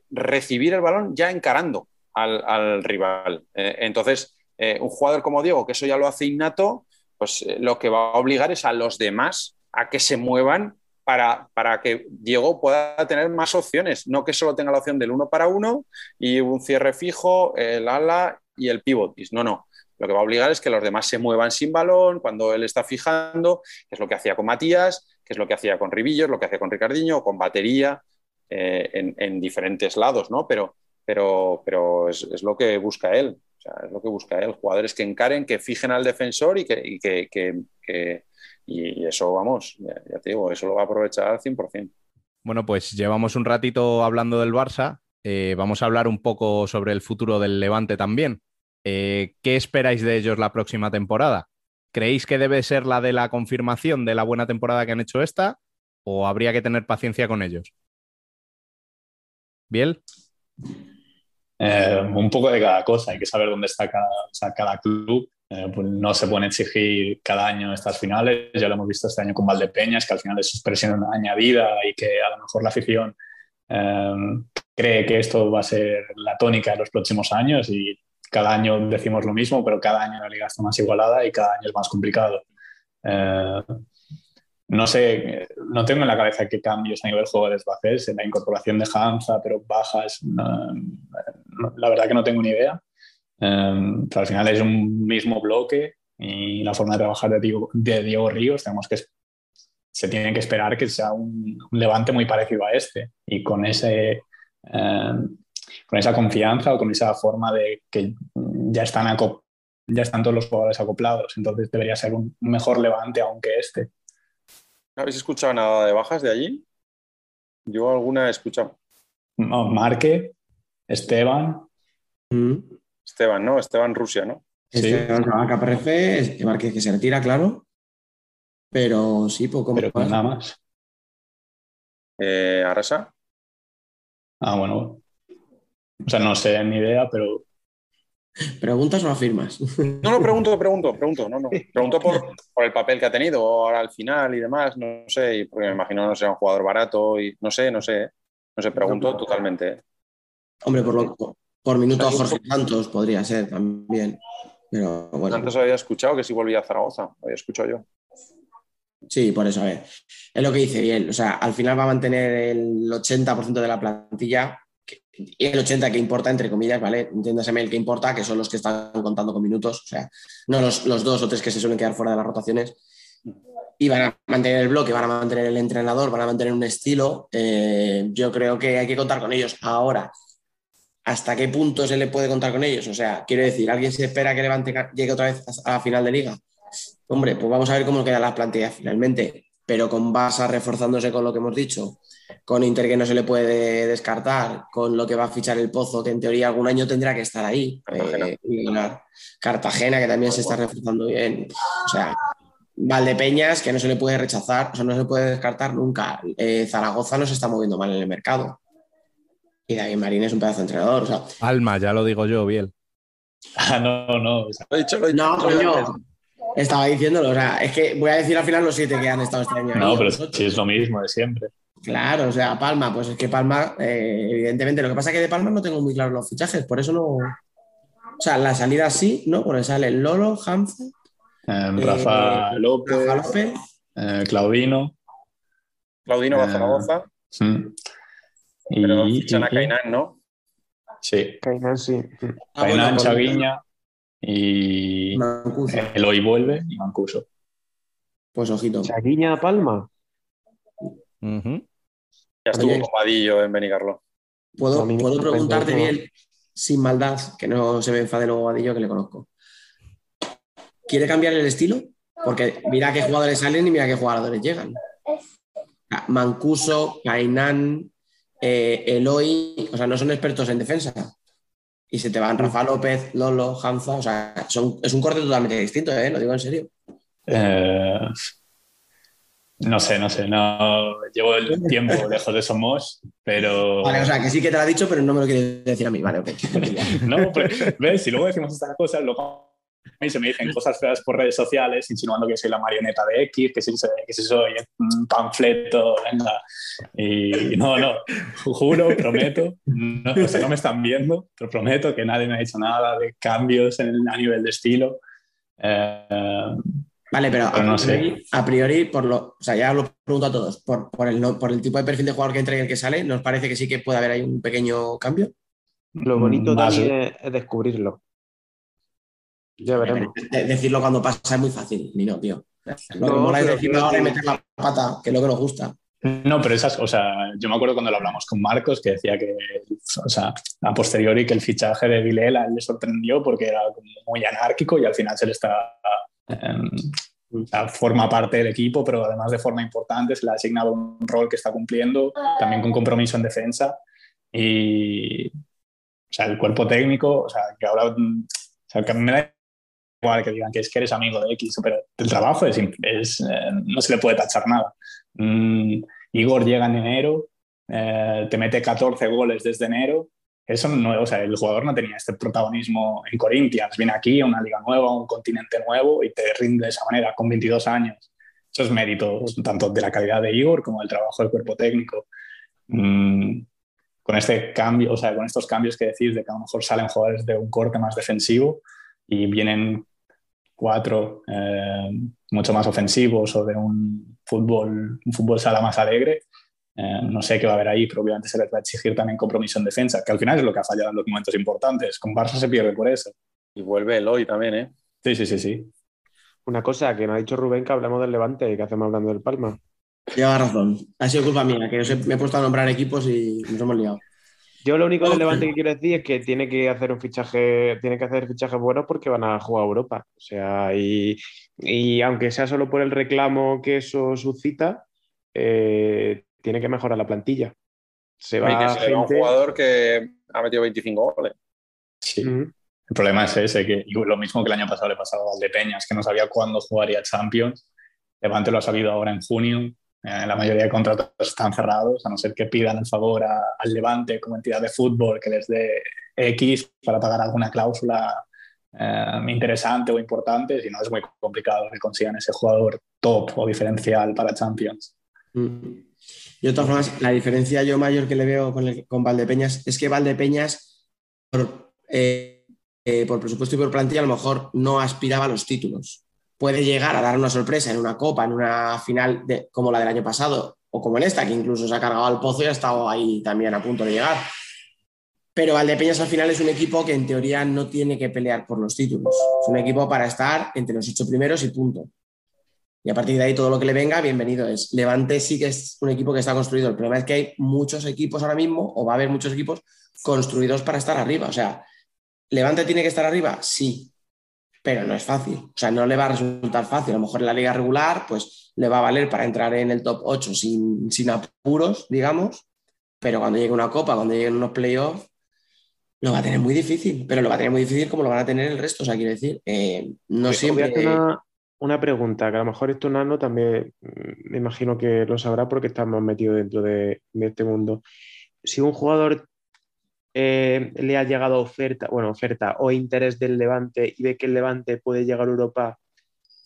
recibir el balón ya encarando al, al rival. entonces, eh, un jugador como Diego, que eso ya lo hace innato, pues eh, lo que va a obligar es a los demás a que se muevan para, para, que Diego pueda tener más opciones, no que solo tenga la opción del uno para uno y un cierre fijo, el ala y el pivot. No, no. Lo que va a obligar es que los demás se muevan sin balón cuando él está fijando, que es lo que hacía con Matías, que es lo que hacía con Ribillos, lo que hacía con Ricardiño, con batería eh, en, diferentes lados, ¿no? Pero, pero, pero es, lo que busca él es lo que busca él, jugadores que encaren, que fijen al defensor y, que, y eso, vamos, ya, te digo, eso lo va a aprovechar al 100%. Bueno, pues llevamos un ratito hablando del Barça, eh, vamos a hablar un poco sobre el futuro del Levante también. Eh, ¿Qué esperáis de ellos la próxima temporada? ¿Creéis que debe ser la de la confirmación de la buena temporada que han hecho esta? ¿O habría que tener paciencia con ellos? ¿Biel? Eh, un poco de cada cosa, hay que saber dónde está cada, o sea, cada club. Eh, pues no se pueden exigir cada año estas finales, ya lo hemos visto este año con Valdepeñas, que al final es presión añadida y que a lo mejor la afición eh, cree que esto va a ser la tónica de los próximos años y cada año decimos lo mismo, pero cada año la liga está más igualada y cada año es más complicado. Eh, no sé, no tengo en la cabeza qué cambios a nivel juego va a hacer, la incorporación de Hansa, pero bajas, no, la verdad que no tengo ni idea. Um, pero al final es un mismo bloque y la forma de trabajar de Diego, de Diego Ríos, tenemos que se tiene que esperar que sea un, un levante muy parecido a este y con ese um, con esa confianza o con esa forma de que ya están ya están todos los jugadores acoplados entonces debería ser un mejor levante aunque este ¿Habéis escuchado nada de bajas de allí? Yo alguna he escuchado. No, Marque, Esteban. Mm. Esteban, ¿no? Esteban Rusia, ¿no? Esteban Sí. a KPRF, Esteban que, que se retira, claro. Pero sí, poco pero más. nada más Eh, Arasa. ah bueno o sea no sé ni idea pero ¿Preguntas o afirmas? No, no, pregunto, pregunto, pregunto. No, no. Pregunto por, por el papel que ha tenido ahora al final y demás. No sé, y porque me imagino no sea un jugador barato y no sé, no sé. No sé, pregunto totalmente. Hombre, por, lo, por, minuto Jorge Santos podría ser también. Pero bueno. Antes había escuchado que si volvía a Zaragoza. Había escuchado yo. Sí, por eso, a ver. Es lo que dice bien. O sea, al final va a mantener el 80% de la plantilla y el 80% que importa, entre comillas, ¿vale? Entiéndaseme el que importa, que son los que están contando con minutos. O sea, no los, los dos o tres que se suelen quedar fuera de las rotaciones. Y van a mantener el bloque, van a mantener el entrenador, van a mantener un estilo. Eh, yo creo que hay que contar con ellos. Ahora, ¿hasta qué punto se le puede contar con ellos? O sea, quiero decir, ¿alguien se espera que Levante llegue otra vez a la final de liga? Hombre, pues vamos a ver cómo quedan las plantillas finalmente. Pero con Barça reforzándose con lo que hemos dicho, con Inter que no se le puede descartar, con lo que va a fichar el Pozo, que en teoría algún año tendrá que estar ahí. Cartagena. eh, y ganar. Cartagena, que también se está reforzando bien. O sea, Valdepeñas, que no se le puede rechazar, o sea, no se puede descartar nunca. Eh, Zaragoza no se está moviendo mal en el mercado. Y David Marín es un pedazo de entrenador. O sea, Alma, ya lo digo yo, Biel. ah, no no Lo he dicho, lo he dicho. no, coño. Estaba diciéndolo. O sea, es que voy a decir al final los siete que han estado este año. no pero sí es lo mismo de siempre Claro, o sea, Palma, pues es que Palma, eh, evidentemente, lo que pasa es que de Palma no tengo muy claros los fichajes, por eso no. O sea, la salida sí, ¿no? Porque sale Lolo, Hamza, Eh, Eh, Rafa López Rafa López. eh, Claudino Claudino va a Eh, Zaragoza, mm. Pero y, fichan a Cainán, ¿no? sí Kainan, sí. Ah, Kainan, bueno, Chaguiña y Mancuso. Eloy vuelve y Mancuso Pues ojito. Chaguiña Palma. Ujú. Ya estuvo Oye. Vadillo en Benicarlo. ¿Puedo, puedo preguntarte bien, sin maldad, que no se me enfade luego Vadillo, que le conozco. ¿Quiere cambiar el estilo? Porque mira qué jugadores salen y mira qué jugadores llegan. Ah, Mancuso, Cainán, eh, Eloy, o sea, no son expertos en defensa. Y se te van Rafa López, Lolo, Hanza, o sea, son- es un corte totalmente distinto, ¿eh? Lo digo en serio. Eh, no sé, no sé, no llevo el tiempo lejos de Somos, pero Vale, o sea, que sí que te lo ha dicho, pero no me lo quieres decir a mí, vale, ok. no, pues, ves, si luego decimos estas cosas, luego a mí se me dicen cosas feas por redes sociales, insinuando que soy la marioneta de X, que si soy, que si soy un panfleto, venga. Y no, no, juro, prometo, no, o sea, no me están viendo, pero prometo que nadie me ha dicho nada de cambios en, a nivel de estilo. Eh, Vale, pero a Pero no sé. priori, a priori, por lo, o sea, ya lo pregunto a todos, por, por el, por el tipo de perfil de jugador que entra y el que sale, ¿nos parece que sí que puede haber ahí un pequeño cambio? Lo bonito también es, es descubrirlo. Ya veremos. De- decirlo cuando pasa es muy fácil, ni no, tío. Lo que No, mola es pero decirlo ahora y meter la pata, que es lo que nos gusta. No, pero esas, o sea, yo me acuerdo cuando lo hablamos con Marcos que decía que, o sea, a posteriori que el fichaje de Vilela le sorprendió porque era muy anárquico y al final se le está, o sea, forma parte del equipo, pero además de forma importante se le ha asignado un rol que está cumpliendo, también con compromiso en defensa Y, o sea, el cuerpo técnico, o sea, que ahora, o sea, que a mí me da igual que digan que es que eres amigo de X, pero el trabajo es, es eh, no se le puede tachar nada. Mm, Igor llega en enero, eh, te mete 14 goles desde enero. Eso no, o sea, el jugador no tenía este protagonismo en Corinthians. Viene aquí a una liga nueva, un continente nuevo y te rinde de esa manera con 22 años. Eso es mérito tanto de la calidad de Igor como del trabajo del cuerpo técnico. Mm, con este cambio, o sea, con estos cambios que decís de que a lo mejor salen jugadores de un corte más defensivo y vienen cuatro eh, mucho más ofensivos o de un fútbol, un fútbol sala más alegre, eh, no sé qué va a haber ahí, pero obviamente se les va a exigir también compromiso en defensa, que al final es lo que ha fallado en los momentos importantes. Con Barça se pierde por eso. Y vuelve el hoy también, ¿eh? Sí, sí, sí, sí. Una cosa que me ha dicho Rubén que hablamos del Levante y que hacemos hablando del Palma. Lleva razón. Ha sido culpa mía, que yo me he puesto a nombrar equipos y nos hemos liado. Yo lo único del Levante que quiero decir es que tiene que hacer un fichaje, tiene que hacer fichajes buenos porque van a jugar a Europa. O sea, y, y aunque sea solo por el reclamo que eso suscita, eh, tiene que mejorar la plantilla. Se va que va un gente- jugador que ha metido 25 goles. Sí. Ujú. El problema es ese, que lo mismo que el año pasado le pasaba a Valdepeñas, que no sabía cuándo jugaría Champions. Levante lo ha sabido ahora en junio. Eh, la mayoría de contratos están cerrados, a no ser que pidan el favor al Levante como entidad de fútbol que les dé X para pagar alguna cláusula eh, interesante o importante, si no es muy complicado que consigan ese jugador top o diferencial para Champions. Mm. Y de todas formas, la diferencia yo mayor que le veo con, el- con Valdepeñas es que Valdepeñas, por, eh, por presupuesto y por plantilla, a lo mejor no aspiraba a los títulos. Puede llegar a dar una sorpresa en una copa, en una final de- como la del año pasado, o como en esta, que incluso se ha cargado al pozo y ha estado ahí también a punto de llegar. Pero Valdepeñas al final es un equipo que en teoría no tiene que pelear por los títulos. Es un equipo para estar entre los ocho primeros y punto. Y a partir de ahí todo lo que le venga, bienvenido es. Levante sí que es un equipo que está construido. El problema es que hay muchos equipos ahora mismo, o va a haber muchos equipos construidos para estar arriba. O sea, ¿Levante tiene que estar arriba? Sí, pero no es fácil. O sea, no le va a resultar fácil. A lo mejor en la liga regular, pues le va a valer para entrar en el top 8 sin, sin apuros, digamos. Pero cuando llegue una copa, cuando lleguen unos playoffs, lo va a tener muy difícil. Pero lo va a tener muy difícil como lo van a tener el resto. O sea, quiero decir, eh, no a siempre. una, una pregunta, que a lo mejor esto Nano también mm, me imagino que lo sabrá porque está más metido dentro de, de este mundo. Si un jugador eh, le ha llegado oferta, bueno, oferta o interés del Levante y ve que el Levante puede llegar a Europa,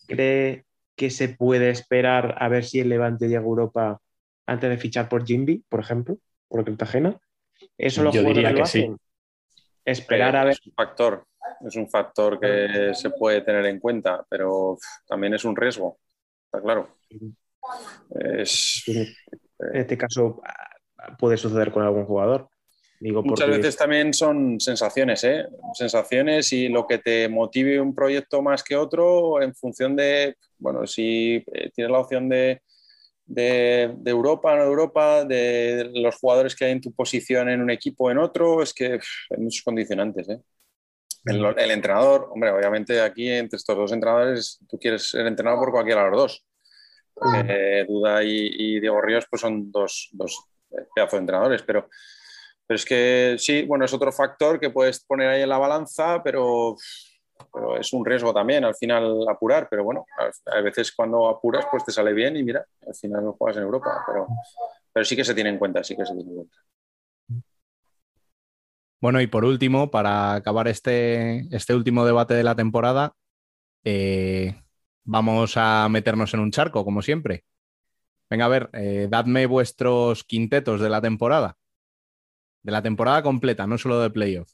¿cree que se puede esperar a ver si el Levante llega a Europa antes de fichar por Jimby, por ejemplo, por Cartagena? ¿Eso los Yo diría jugadores lo que sí. hacen? Esperar a ver. Es un factor, es un factor que se puede tener en cuenta, pero también es un riesgo, está claro. Es, En este caso ah, puede suceder con algún jugador. Digo, muchas porque veces también son sensaciones, ¿eh? Sensaciones y lo que te motive un proyecto más que otro en función de, bueno, si eh, tienes la opción de, de, de Europa, no Europa, de los jugadores que hay en tu posición en un equipo o en otro, es que uf, hay muchos condicionantes, ¿eh? El, el entrenador, hombre, obviamente aquí entre estos dos entrenadores tú quieres ser entrenado por cualquiera de los dos. Porque Duda y, y Diego Ríos pues son dos, dos pedazos de entrenadores, pero, pero es que sí, bueno, es otro factor que puedes poner ahí en la balanza, pero, es un riesgo también al final apurar, pero bueno, a, veces cuando apuras pues te sale bien y mira, al final no juegas en Europa, pero, pero sí que se tiene en cuenta, sí que se tiene en cuenta. Bueno, y por último, para acabar este, este último debate de la temporada, eh, vamos a meternos en un charco, como siempre. Venga, a ver, eh, dadme vuestros quintetos de la temporada. De la temporada completa, no solo de playoff.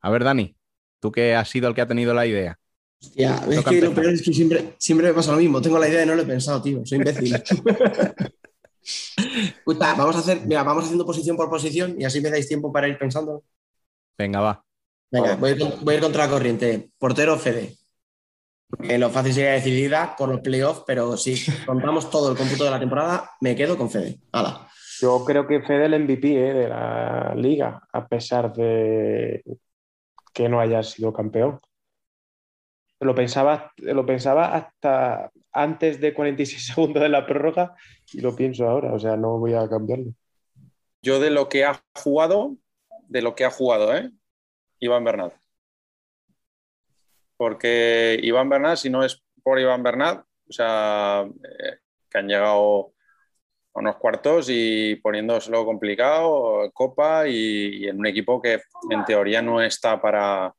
A ver, Dani, tú que has sido el que ha tenido la idea. Hostia, es que lo peor es que siempre, siempre me pasa lo mismo. Tengo la idea y no lo he pensado, tío. Soy imbécil. Puta, vamos a hacer, mira, vamos haciendo posición por posición y así me dais tiempo para ir pensando. Venga, va. Venga, voy a ir, con- voy a ir contra la corriente. Portero Fede. Lo fácil sería decidida por los playoffs, pero si contamos todo el cómputo de la temporada, me quedo con Fede. Hala. Yo creo que Fede el MVP eh, de la liga, a pesar de que no haya sido campeón. Lo pensaba, lo pensaba hasta antes de 46 segundos de la prórroga y lo pienso ahora, o sea, no voy a cambiarlo. Yo de lo que ha jugado, de lo que ha jugado, ¿eh? Iván Bernat. Porque Iván Bernat, si no es por Iván Bernat, o sea, eh, que han llegado a unos cuartos y poniéndoselo complicado, Copa y, y en un equipo que en teoría no está para,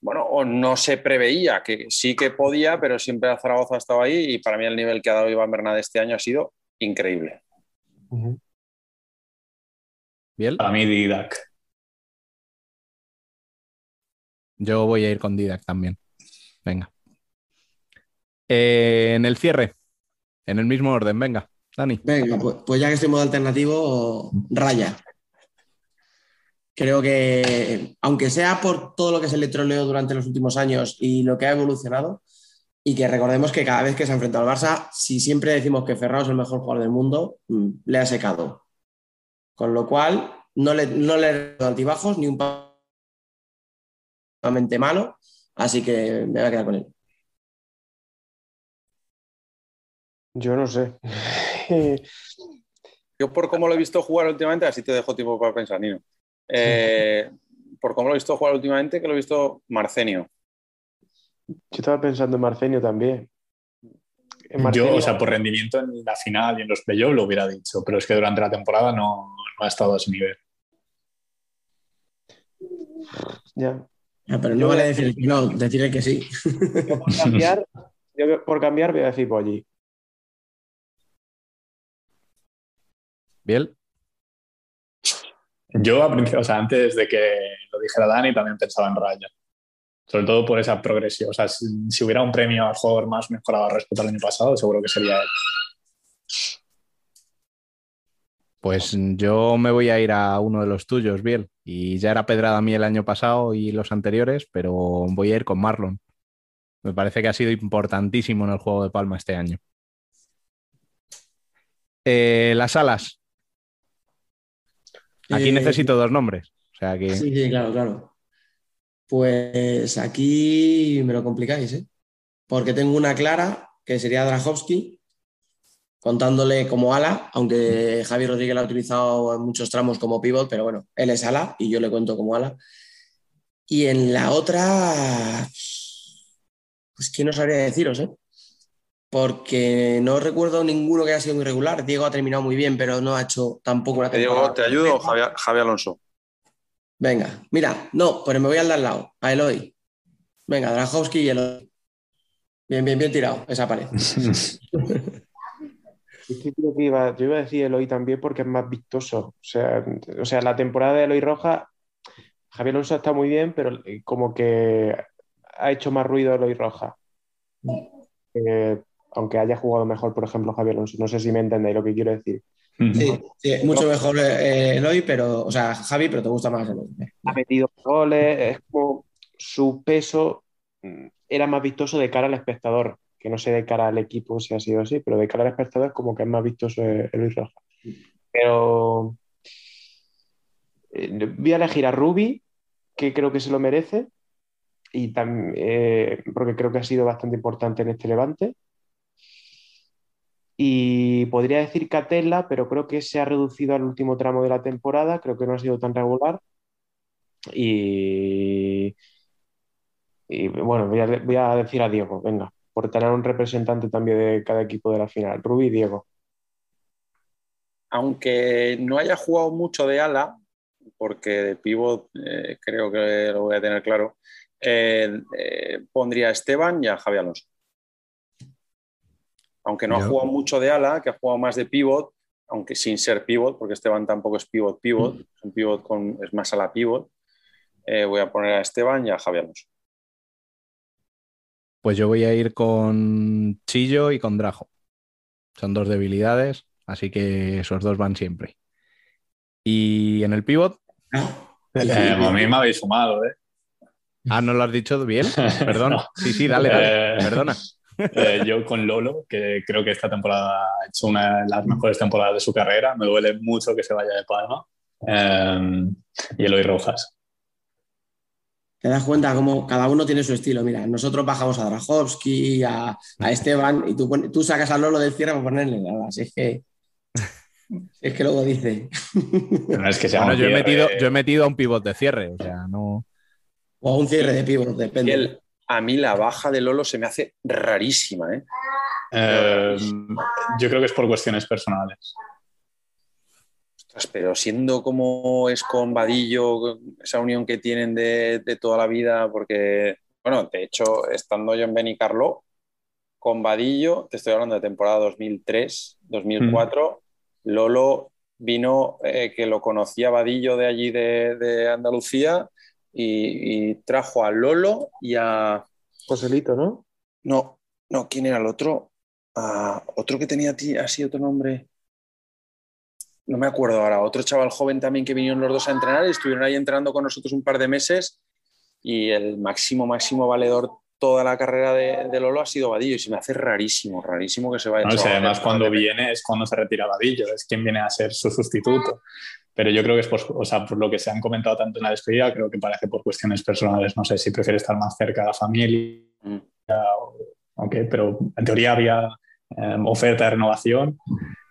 bueno, o no se preveía, que sí que podía, pero siempre Zaragoza ha estado ahí y para mí el nivel que ha dado Iván Bernat este año ha sido increíble. Bien, Para mí, Didac. yo voy a ir con Didac también. Venga. Eh, en el cierre, en el mismo orden, venga, Dani. Venga, pues, pues ya que estoy en modo alternativo, raya. Creo que, aunque sea por todo lo que se le troleó durante los últimos años y lo que ha evolucionado, y que recordemos que cada vez que se ha enfrentado al Barça, si siempre decimos que Ferrao es el mejor jugador del mundo, mm, le ha secado. Con lo cual, no le, no le he dado altibajos ni un mente malo, así que me voy a quedar con él. Yo no sé. Yo por cómo lo he visto jugar últimamente, así te dejo tiempo para pensar, Nino. Eh, por cómo lo he visto jugar últimamente, que lo he visto Marcenio. Yo estaba pensando en Marcenio también. En Yo, o sea, por rendimiento en la final y en los playoffs lo hubiera dicho, pero es que durante la temporada no, no ha estado a ese nivel. ya. Ya, pero no vale decir que no, decirle que sí. Yo por cambiar, yo por cambiar voy a decir Poggi. Bien, Yo, a principio, o sea, antes de que lo dijera Dani, también pensaba en Raya. Sobre todo por esa progresión. O sea, si, si hubiera un premio al jugador más mejorado respecto al año pasado, seguro que sería él. pues yo me voy a ir a uno de los tuyos, Biel. Y ya era pedrada a mí el año pasado y los anteriores, pero voy a ir con Marlon. Me parece que ha sido importantísimo en el juego de Palma este año. Eh, las alas. Aquí Eh, necesito dos nombres. O sea que. Sí, sí, claro, claro. Pues aquí me lo complicáis, ¿eh? Porque tengo una clara, que sería Drahovski, contándole como ala, aunque Javi Rodríguez la ha utilizado en muchos tramos como pivot, pero bueno, él es ala y yo le cuento como ala. Y en la otra, pues que no sabría deciros, ¿eh? Porque no recuerdo ninguno que haya sido muy regular. Diego ha terminado muy bien, pero no ha hecho tampoco una temporada te ayudo, perfecta. Javi, Javi Alonso. Venga, mira, no, pero me voy al de al lado, a Eloy. Venga, Drahovski y Eloy. Bien, bien, bien tirado, esa pared. Es que creo que iba- yo iba a decir Eloy también porque es más vistoso. O sea, o sea, la temporada de Eloy Roja, Javier Alonso está muy bien, pero eh, como que ha hecho más ruido Eloy Roja. Eh, aunque haya jugado mejor, por ejemplo, Javier Alonso. No sé si me entendéis lo que quiero decir. Sí, sí, mucho mejor eh, Eloy, pero, o sea, Javi, pero te gusta más Eloy. Ha metido goles, es como su peso mm, era más vistoso de cara al espectador, que no sé de cara al equipo si ha sido así, pero de cara al espectador como que es más vistoso el Luis Roja. Pero eh, voy a elegir a Rubi, que creo que se lo merece, y tam- eh, porque creo que ha sido bastante importante en este levante. Y podría decir Catella, pero creo que se ha reducido al último tramo de la temporada, creo que no ha sido tan regular. Y, bueno, voy a, decir a Diego, venga, por tener un representante también de cada equipo de la final. Rubí Diego. Aunque no haya jugado mucho de ala, porque de pivot eh, creo que lo voy a tener claro, eh, eh, pondría a Esteban y a Javi Alonso. Aunque no Yo- ha jugado mucho de ala, que ha jugado más de pivot, aunque sin ser pivot, porque Esteban tampoco es pivot pivot, es un pivot con, es más ala pivot, eh, voy a poner a Esteban y a Javi Alonso. Pues yo voy a ir con Chillo y con Drajo. Son dos debilidades, así que esos dos van siempre. Y en el pivot, Eh, a mí me habéis sumado, ¿eh? ah, ¿no lo has dicho bien? Perdón. No. Sí, sí, dale, dale. Eh, Perdona. Eh, yo con Lolo, que creo que esta temporada ha hecho una de las mejores temporadas de su carrera. Me duele mucho que se vaya de Palma. Eh, y Eloy Rojas. Te das cuenta cómo cada uno tiene su estilo. Mira, nosotros bajamos a Drahovski, a, a Esteban, y tú, tú sacas a Lolo del cierre para ponerle nada. Así es que Es que luego dice. No es que sea Bueno, yo he, metido, yo he metido a un pivot de cierre, o sea, no. O a un cierre de pivot, depende. Y el- a mí la baja de Lolo se me hace rarísima, ¿eh? Eh, yo creo que es por cuestiones personales. Ostras, pero siendo como es con Vadillo, esa unión que tienen de, de toda la vida, porque, bueno, de hecho, estando yo en Benicarlo, con Vadillo, te estoy hablando de temporada 2003, 2004, Lolo vino, eh, que lo conocía Vadillo de allí de, de Andalucía, y, y trajo a Lolo y a... Joselito, ¿no? No, no, ¿quién era el otro? Ah, otro que tenía así otro nombre. No me acuerdo ahora. Otro chaval joven también que vinieron los dos a entrenar y estuvieron ahí entrenando con nosotros un par de meses. Y el máximo, máximo valedor toda la carrera de, de Lolo ha sido Vadillo. Y se me hace rarísimo, rarísimo que se vaya ¿no? O sea, chaval. además, cuando viene es cuando se retira Vadillo, es quien viene a ser su sustituto. Pero yo creo que es por, o sea, por lo que se han comentado tanto en la despedida, creo que parece por cuestiones personales. No sé si prefiere estar más cerca de la familia Mm. o, o qué, pero en teoría había eh, oferta de renovación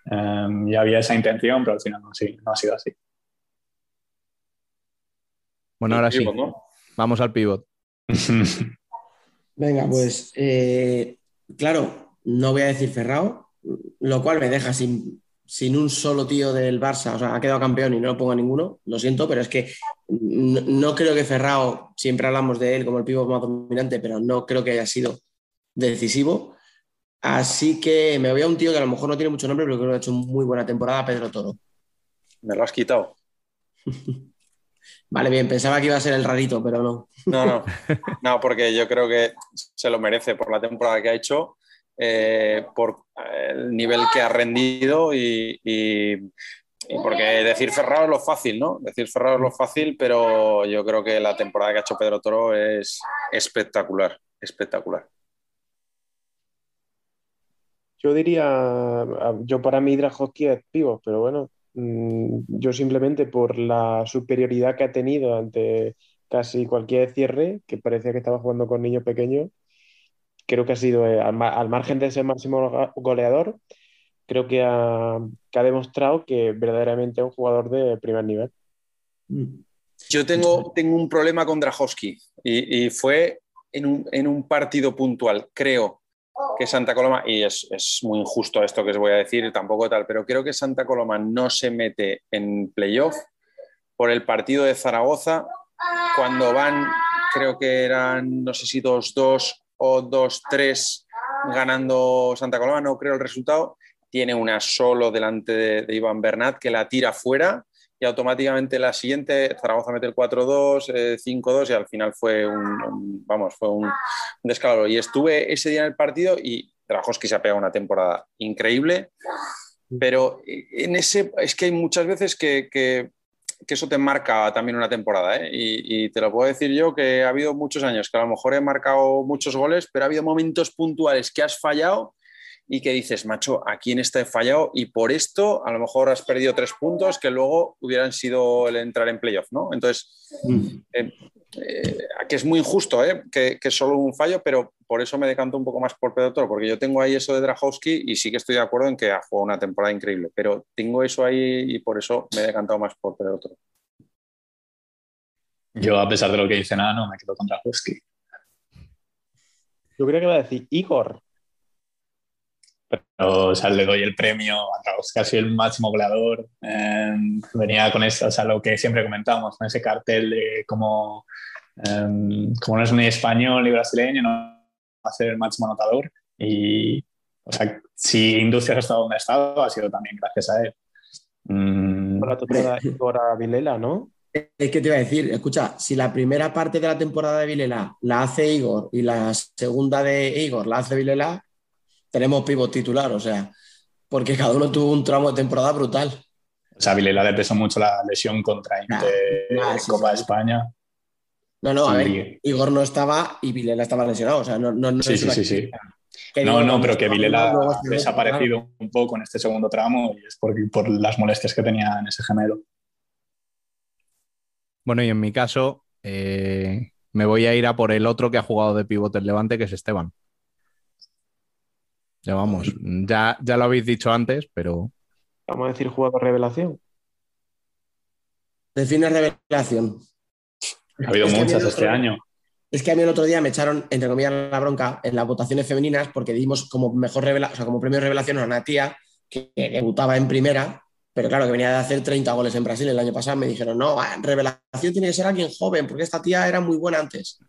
eh, y había esa intención, pero al final no, sí, no ha sido así. Bueno, ahora sí, Pivot, ¿no? vamos al pivot. Venga, pues eh, claro, no voy a decir Ferrao, lo cual me deja sin, sin un solo tío del Barça, o sea, ha quedado campeón y no lo pongo a ninguno, lo siento, pero es que no, no creo que Ferrao, siempre hablamos de él como el pívot más dominante, pero no creo que haya sido decisivo. Así que me voy a un tío que a lo mejor no tiene mucho nombre, pero creo que ha hecho muy buena temporada, Pedro Toro. Me lo has quitado. Vale, bien, pensaba que iba a ser el rarito, pero no. No, no, no, porque yo creo que se lo merece por la temporada que ha hecho, eh, por el nivel que ha rendido y, y- y porque decir Ferrao es lo fácil, ¿no? Decir Ferrao es lo fácil, pero yo creo que la temporada que ha hecho Pedro Toro es espectacular, espectacular. Yo diría, yo para mí Drahovski es pivot, pero bueno, yo simplemente por la superioridad que ha tenido ante casi cualquier cierre, que parecía que estaba jugando con niños pequeños, creo que ha sido, eh, al, ma- al margen de ser máximo go- goleador, creo que ha, que ha demostrado que verdaderamente es un jugador de primer nivel. Yo tengo, tengo un problema con Drahovski y, y fue en un, en un partido puntual, creo Santa Coloma, y es, es muy injusto esto que os voy a decir, tampoco tal, pero creo que Santa Coloma no se mete en playoff por el partido de Zaragoza cuando van, creo que eran, no sé si 2-2 o 2-3 ganando Santa Coloma, no creo el resultado, tiene una solo delante de, de Iván Bernat que la tira fuera y automáticamente la siguiente, Zaragoza mete el 4-2, eh, 5-2 y al final fue un, vamos, fue un, un descalabro. Y estuve ese día en el partido y Drahovski se ha pegado una temporada increíble, pero en ese, es que hay muchas veces que, que- que eso te marca también una temporada, ¿eh? y, y te lo puedo decir yo que ha habido muchos años que a lo mejor he marcado muchos goles, pero ha habido momentos puntuales que has fallado y que dices, macho, aquí en esta he fallado y por esto a lo mejor has perdido tres puntos que luego hubieran sido el entrar en playoff, ¿no? Entonces, eh, eh, que es muy injusto, ¿eh? que, que es solo un fallo, pero por eso me decanto un poco más por Pedro Toro, porque yo tengo ahí eso de Drahovski y sí que estoy de acuerdo en que ha jugado una temporada increíble, pero tengo eso ahí y por eso me he decantado más por Pedro Toro. Yo, a pesar de lo que dice nada, no me quedo con Drahovski. Yo creo que va a decir Igor. O sea, le doy el premio a Drahovski, ha sido el máximo goleador. eh, venía con eso, o sea, lo que siempre comentamos, con ese cartel de como, eh, como no es ni español ni brasileño, no va a ser el máximo anotador. Y, o sea, si Industrias ha estado donde ha estado, ha sido también gracias a él. Mm, Por la temporada Igor a Vilela, ¿no? Es que te iba a decir, escucha, si la primera parte de la temporada de Vilela la hace Igor y la segunda de Igor la hace Vilela, tenemos pivot titular, o sea, porque cada uno tuvo un tramo de temporada brutal. o sea, a Vilela le pesó mucho la lesión contra Inter nah, en sí, Copa sí. de España. No, no, a ver, Igor no estaba y Vilela estaba lesionado, o sea, no, no, no Sí, sí, sí, sí. No, digo, no, pero que Vilela ha desaparecido un poco en este segundo tramo y es por, por las molestias que tenía en ese gemelo. Bueno, y en mi caso, eh, me voy a ir a por el otro que ha jugado de pivote el Levante, que es Esteban. Ya vamos, ya, ya lo habéis dicho antes, pero vamos a decir, jugador revelación. Define revelación. Ha habido Es muchas este otro- año. Es que a mí el otro día me echaron, entre comillas, la bronca en las votaciones femeninas porque dimos como mejor revelación, o sea, como premio de revelación a una tía que debutaba en primera, pero claro, que venía de hacer 30 goles en Brasil el año pasado. Me dijeron, no, revelación tiene que ser alguien joven, porque esta tía era muy buena antes.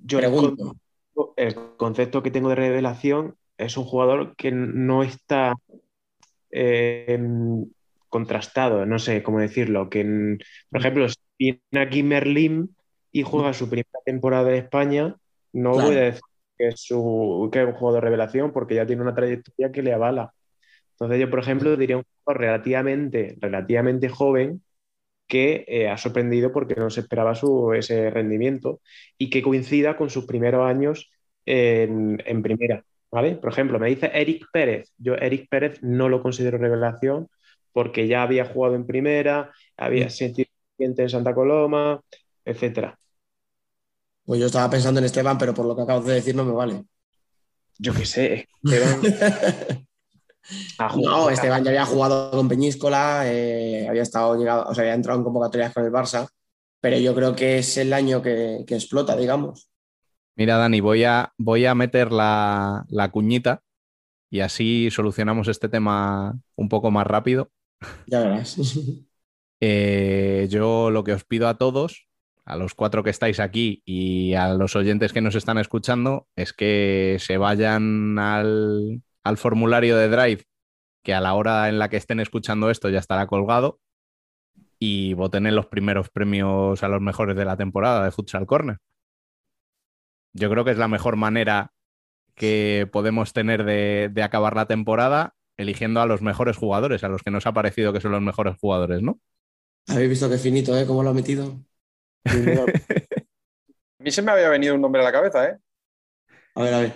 Yo Pregunto. el concepto que tengo de revelación es un jugador que no está eh, contrastado, no sé cómo decirlo, que en- por ejemplo, si viene aquí Merlín y juega su primera temporada en España, no Claro. voy a decir que es, su, que es un jugador de revelación porque ya tiene una trayectoria que le avala. Entonces yo, por ejemplo, diría un jugador relativamente, relativamente joven que eh, ha sorprendido porque no se esperaba su, ese rendimiento y que coincida con sus primeros años en, en primera. ¿Vale? Por ejemplo, me dice Eric Pérez. Yo Eric Pérez no lo considero revelación porque ya había jugado en primera, había Mm. sentido en Santa Coloma, etcétera. Pues yo estaba pensando en Esteban, pero por lo que acabas de decir no me vale. Yo qué sé, Esteban No, Esteban ya había jugado con Peñíscola, eh, había estado llegado, o sea, había entrado en convocatorias con el Barça, pero yo creo que es el año que, que explota, digamos. Mira, Dani, voy a, voy a meter la, la cuñita y así solucionamos este tema un poco más rápido. Ya verás. Eh, yo lo que os pido a todos, a los cuatro que estáis aquí y a los oyentes que nos están escuchando, es que se vayan al, al formulario de Drive, que a la hora en la que estén escuchando esto ya estará colgado, y voten en los primeros premios a los mejores de la temporada de Futsal Corner. Yo creo que es la mejor manera que podemos tener de, de acabar la temporada eligiendo a los mejores jugadores, a los que nos ha parecido que son los mejores jugadores, ¿no? Habéis visto qué finito, ¿eh? ¿Cómo lo ha metido? A mí se me había venido un nombre a la cabeza, ¿eh? A ver, a ver.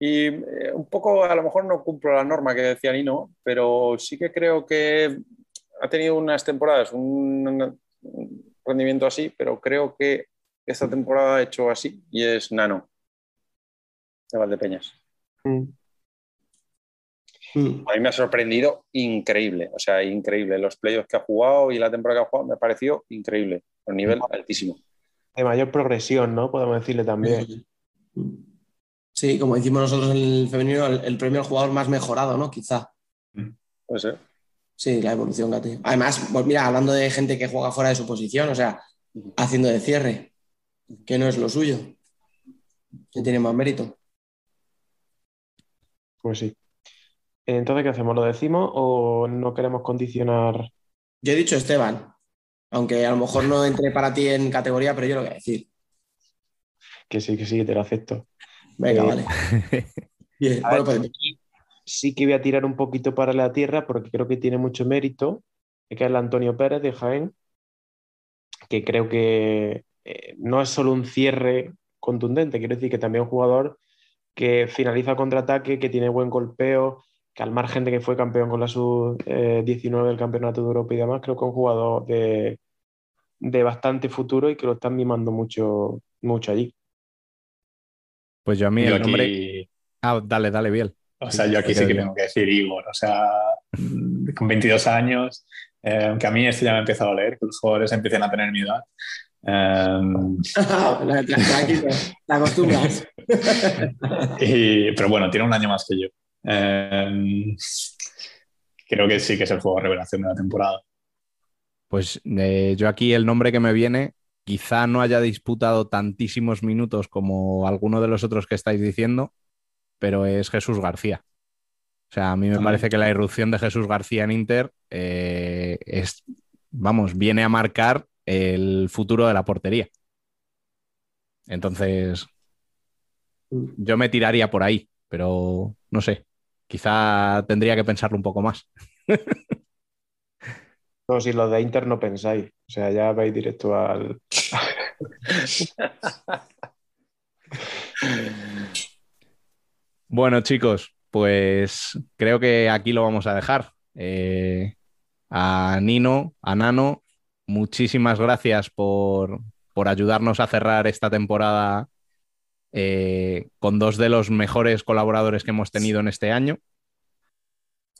Y eh, un poco, a lo mejor no cumplo la norma que decía Nino, pero sí que creo que ha tenido unas temporadas, un, un rendimiento así, pero creo que esta temporada ha hecho así y es Nano de Valdepeñas. Mm. Mm. A mí me ha sorprendido increíble, o sea, increíble. Los playoffs que ha jugado y la temporada que ha jugado me ha parecido increíble, a un nivel altísimo. de mayor progresión, ¿no? Podemos decirle también. Sí, como decimos nosotros en el femenino, el, el premio al jugador más mejorado, ¿no? Quizá. Puede ser. Sí, la evolución que ha tenido. Además, pues mira, hablando de gente que juega fuera de su posición, o sea, haciendo de cierre, que no es lo suyo, que tiene más mérito. Pues sí. Entonces, ¿qué hacemos? ¿Lo decimos o no queremos condicionar? Yo he dicho Esteban, aunque a lo mejor no entre para ti en categoría, pero yo lo voy a decir. Que sí, que sí, que te lo acepto. Venga, Eh, vale. Bien, bueno, pues, Sí que voy a tirar un poquito para la tierra porque creo que tiene mucho mérito, que es el Antonio Pérez de Jaén, que creo que eh, no es solo un cierre contundente, quiero decir que también es un jugador que finaliza contraataque, que tiene buen golpeo, que al margen de que fue campeón con la sub-19 del Campeonato de Europa y demás, creo que es un jugador de, de bastante futuro y que lo están mimando mucho, mucho allí. Pues yo a mí Yo el nombre. aquí, Ah, dale, dale, Biel. o sea, yo aquí sí que tengo que decir Igor. O sea, con 22 años, eh, aunque a mí esto ya me empieza a doler, que los jugadores empiecen a tener mi edad. Eh, tranquilo, te acostumbras. pero bueno, tiene un año más que yo. Eh, creo que sí que es el juego de revelación de la temporada. Pues eh, yo aquí el nombre que me viene, quizá no haya disputado tantísimos minutos como alguno de los otros que estáis diciendo, pero es Jesús García. O sea, a mí me También. parece que la irrupción de Jesús García en Inter eh, es, vamos, viene a marcar el futuro de la portería. Entonces, yo me tiraría por ahí, pero no sé, quizá tendría que pensarlo un poco más. No, si los de Inter no pensáis, o sea, ya vais directo al... Bueno, chicos, pues creo que aquí lo vamos a dejar. Eh, a Nino, a Nano, muchísimas gracias por, por ayudarnos a cerrar esta temporada eh, con dos de los mejores colaboradores que hemos tenido en este año.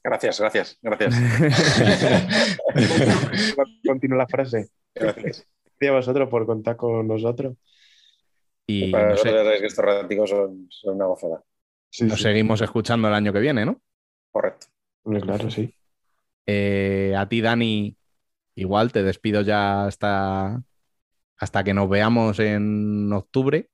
Gracias, gracias, gracias. Continúa la frase. gracias. Gracias a vosotros por contar con nosotros. Y Para no sé, nosotros es que estos raticos son, son una gozada. Sí, nos sí. seguimos escuchando el año que viene, ¿no? Correcto. Claro, sí. Eh, a ti, Dani, igual te despido ya hasta, hasta que nos veamos en octubre.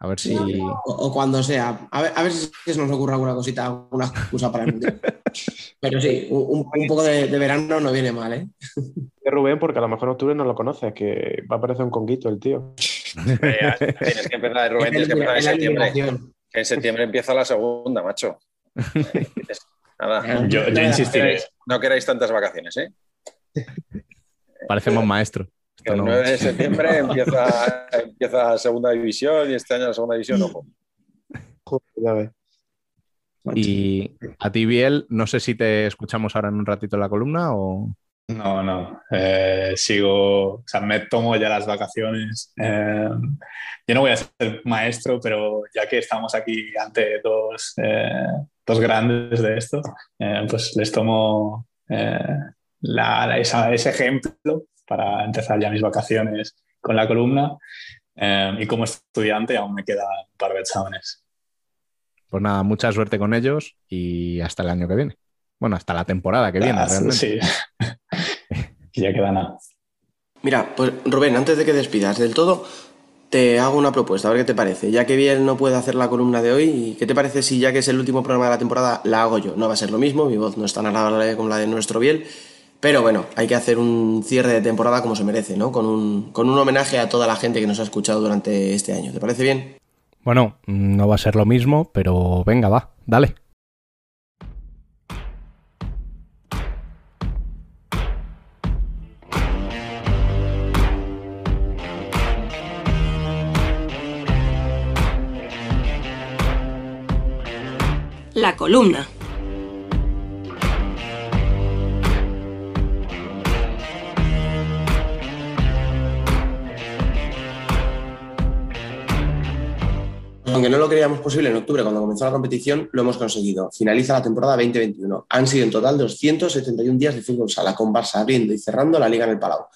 A ver si. O, o cuando sea. A ver, a ver si se nos ocurre alguna cosita, alguna excusa para el. Pero sí, un, poco de, de verano no viene mal, ¿eh? De Rubén, porque a lo mejor en octubre no lo conoces, que va a parecer un conguito el tío. Eh, tienes que empezar, Rubén, tienes que empezar en septiembre. Que en septiembre empieza la segunda, macho. Nada. Yo, yo insistiré. no queráis tantas vacaciones, ¿eh? Parecemos maestros. El no- 9 de septiembre empieza, empieza segunda división y este año la segunda división, ojo. Joder. Y a ti, Biel, no sé si te escuchamos ahora en un ratito en la columna o. No, no. Eh, sigo, o sea, me tomo ya las vacaciones. Eh, yo no voy a ser maestro, pero ya que estamos aquí ante dos, eh, dos grandes de esto, eh, pues les tomo eh, la- esa- ese ejemplo para empezar ya mis vacaciones con la columna. Eh, y como estudiante aún me quedan un par de exámenes. Pues nada, mucha suerte con ellos y hasta el año que viene. Bueno, hasta la temporada que viene, Ah, realmente. Sí. Y ya queda nada. Mira, pues Rubén, antes de que despidas del todo, te hago una propuesta, a ver qué te parece. Ya que Biel no puede hacer la columna de hoy, ¿qué te parece si ya que es el último programa de la temporada, la hago yo? No va a ser lo mismo, mi voz no es tan agradable como la de nuestro Biel, pero bueno, hay que hacer un cierre de temporada como se merece, ¿no? Con un, con un homenaje a toda la gente que nos ha escuchado durante este año. ¿Te parece bien? Bueno, no va a ser lo mismo, pero venga, va, dale. La columna. Aunque no lo creíamos posible en octubre cuando comenzó la competición, lo hemos conseguido. Finaliza la temporada 2021. Han sido en total 271 días de fútbol sala, con Barça abriendo y cerrando la liga en el Palau.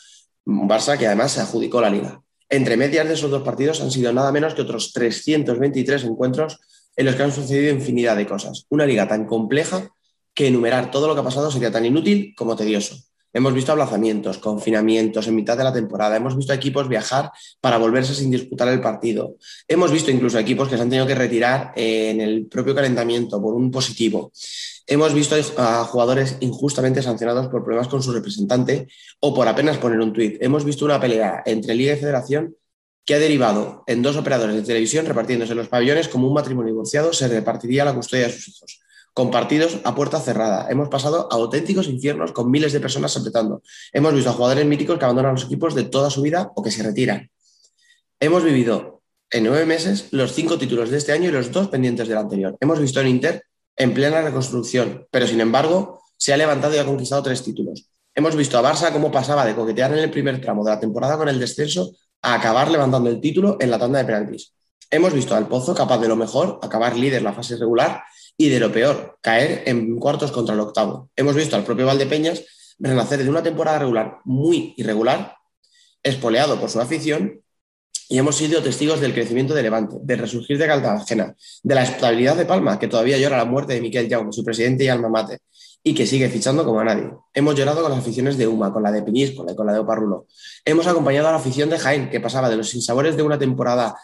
Barça que además se adjudicó la liga. Entre medias de esos dos partidos han sido nada menos que otros 323 encuentros en los que han sucedido infinidad de cosas. Una liga tan compleja que enumerar todo lo que ha pasado sería tan inútil como tedioso. Hemos visto aplazamientos, confinamientos en mitad de la temporada, hemos visto equipos viajar para volverse sin disputar el partido, Hemos visto incluso equipos que se han tenido que retirar eh, en el propio calentamiento por un positivo. Hemos visto a jugadores injustamente sancionados por problemas con su representante o por apenas poner un tuit. Hemos visto una pelea entre Liga y Federación que ha derivado en dos operadores de televisión repartiéndose los pabellones como un matrimonio divorciado se repartiría la custodia de sus hijos, con partidos a puerta cerrada. Hemos pasado a auténticos infiernos con miles de personas apretando. Hemos visto a jugadores míticos que abandonan los equipos de toda su vida o que se retiran. Hemos vivido en nueve meses los cinco títulos de este año y los dos pendientes del anterior. Hemos visto en Inter en plena reconstrucción, pero sin embargo se ha levantado y ha conquistado tres títulos. Hemos visto a Barça cómo pasaba de coquetear en el primer tramo de la temporada con el descenso a acabar levantando el título en la tanda de penaltis. Hemos visto al Pozo capaz de lo mejor, acabar líder la fase regular y de lo peor, caer en cuartos contra el octavo. Hemos visto al propio Valdepeñas renacer de una temporada regular muy irregular, espoleado por su afición y hemos sido testigos del crecimiento de Levante, del resurgir de Cartagena, de la estabilidad de Palma, que todavía llora la muerte de Miquel Jaume, su presidente y alma mater, y que sigue fichando como a nadie. Hemos llorado con las aficiones de Uma, con la de Peñíscola y con la de Oparrulo. Hemos acompañado a la afición de Jaén, que pasaba de los sinsabores de una temporada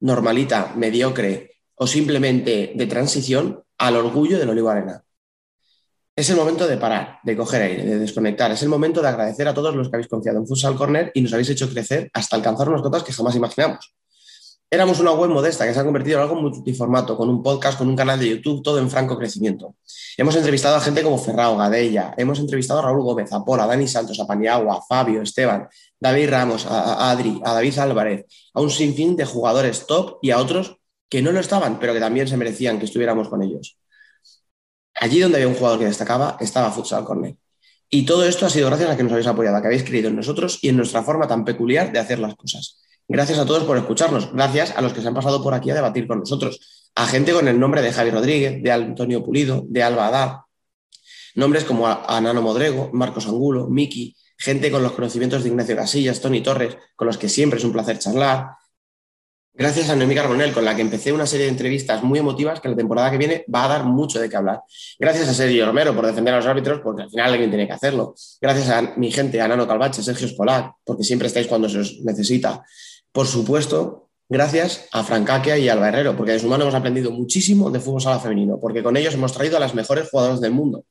normalita, mediocre o simplemente de transición al orgullo del Olivo Arena. Es el momento de parar, de coger aire, de desconectar. Es el momento de agradecer a todos los que habéis confiado en Futsal Corner y nos habéis hecho crecer hasta alcanzar unas cotas que jamás imaginamos. Éramos una web modesta que se ha convertido en algo multiformato, con un podcast, con un canal de YouTube, todo en franco crecimiento. Hemos entrevistado a gente como Ferrao, Gadella, hemos entrevistado a Raúl Gómez, a Pola, a Dani Santos, a Paniagua, a Fabio, Esteban, David Ramos, a, Adri, a David Álvarez, a un sinfín de jugadores top y a otros que no lo estaban, pero que también se merecían que estuviéramos con ellos. Allí donde había un jugador que destacaba, estaba Futsal Corner. Y todo esto ha sido gracias a que nos habéis apoyado, a que habéis creído en nosotros y en nuestra forma tan peculiar de hacer las cosas. Gracias a todos por escucharnos. Gracias a los que se han pasado por aquí a debatir con nosotros. A gente con el nombre de Javi Rodríguez, de Antonio Pulido, de Alba Adá, Nombres como a, a Nano Modrego, Marcos Angulo, Miki, gente con los conocimientos de Ignacio Casillas, Tony Torres, con los que siempre es un placer charlar. Gracias a Noemí Carbonell, con la que empecé una serie de entrevistas muy emotivas que la temporada que viene va a dar mucho de qué hablar. Gracias a Sergio Romero por defender a los árbitros, porque al final alguien tiene que hacerlo. Gracias a mi gente, a Nano Calvache, Sergio Spolac, porque siempre estáis cuando se os necesita. Por supuesto, gracias a Francaquia y Alba Herrero, porque de su mano hemos aprendido muchísimo de fútbol sala femenino, porque con ellos hemos traído a las mejores jugadoras del mundo.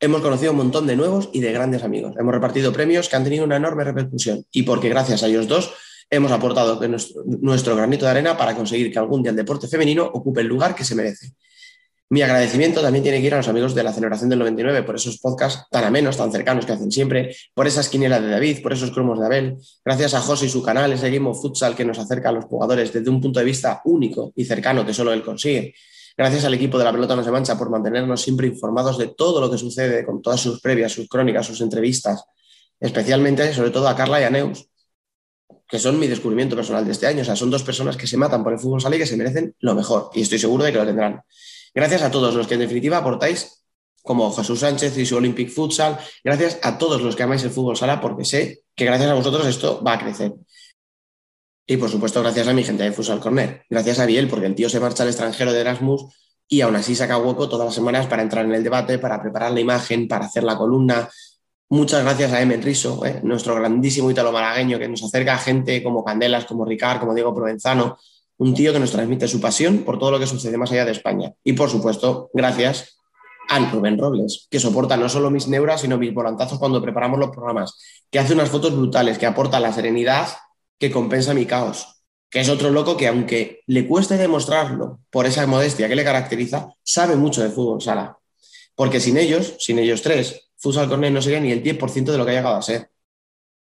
Hemos conocido un montón de nuevos y de grandes amigos. Hemos repartido premios que han tenido una enorme repercusión y porque gracias a ellos dos hemos aportado nuestro, granito de arena para conseguir que algún día el deporte femenino ocupe el lugar que se merece. Mi agradecimiento también tiene que ir a los amigos de la celebración del 99 por esos podcasts tan amenos, tan cercanos que hacen siempre, por esas quinielas de David, por esos cromos de Abel. Gracias a José y su canal, ese Game of Futsal que nos acerca a los jugadores desde un punto de vista único y cercano que solo él consigue. Gracias al equipo de la pelota no se mancha por mantenernos siempre informados de todo lo que sucede con todas sus previas, sus crónicas, sus entrevistas, especialmente, sobre todo a Carla y a Neus, que son mi descubrimiento personal de este año. O sea, son dos personas que se matan por el fútbol sala y que se merecen lo mejor. Y estoy seguro de que lo tendrán. Gracias a todos los que en definitiva aportáis, como Jesús Sánchez y su Olympic Futsal. Gracias a todos los que amáis el fútbol sala, porque sé que gracias a vosotros esto va a crecer. Y por supuesto, gracias a mi gente de Futsal Corner. Gracias a Biel, porque el tío se marcha al extranjero de Erasmus y aún así saca hueco todas las semanas para entrar en el debate, para preparar la imagen, para hacer la columna. Muchas gracias a Emen Riso, eh, nuestro grandísimo ítalo malagueño, que nos acerca a gente como Candelas, como Ricard, como Diego Provenzano, un tío que nos transmite su pasión por todo lo que sucede más allá de España. Y por supuesto, gracias a Rubén Robles, que soporta no solo mis neuras, sino mis volantazos cuando preparamos los programas, que hace unas fotos brutales, que aporta la serenidad que compensa mi caos, que es otro loco que aunque le cueste demostrarlo por esa modestia que le caracteriza, sabe mucho de fútbol sala. Porque sin ellos, sin ellos tres, Futsal Corner no sería ni el 10% de lo que ha llegado a ser.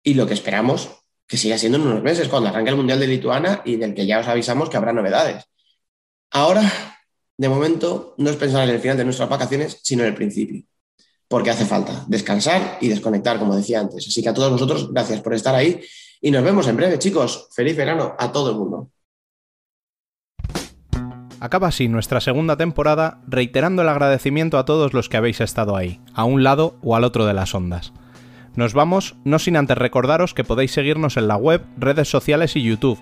Y lo que esperamos que siga siendo en unos meses, cuando arranque el Mundial de Lituania y del que ya os avisamos que habrá novedades. Ahora, de momento, no es pensar en el final de nuestras vacaciones, sino en el principio, porque hace falta descansar y desconectar, como decía antes. Así que a todos vosotros, gracias por estar ahí y nos vemos en breve, chicos. Feliz verano a todo el mundo. Acaba así nuestra segunda temporada, reiterando el agradecimiento a todos los que habéis estado ahí, a un lado o al otro de las ondas. Nos vamos no sin antes recordaros que podéis seguirnos en la web, redes sociales y YouTube,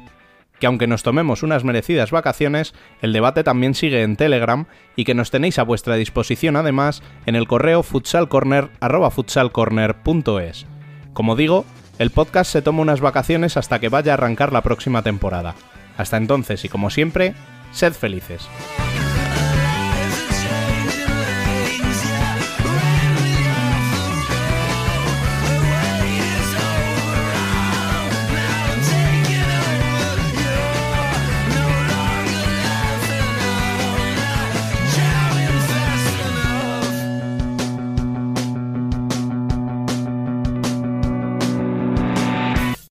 que aunque nos tomemos unas merecidas vacaciones, el debate también sigue en Telegram y que nos tenéis a vuestra disposición además en el correo futsalcorner@futsalcorner.es. Como digo, el podcast se toma unas vacaciones hasta que vaya a arrancar la próxima temporada. Hasta entonces y como siempre, sed felices.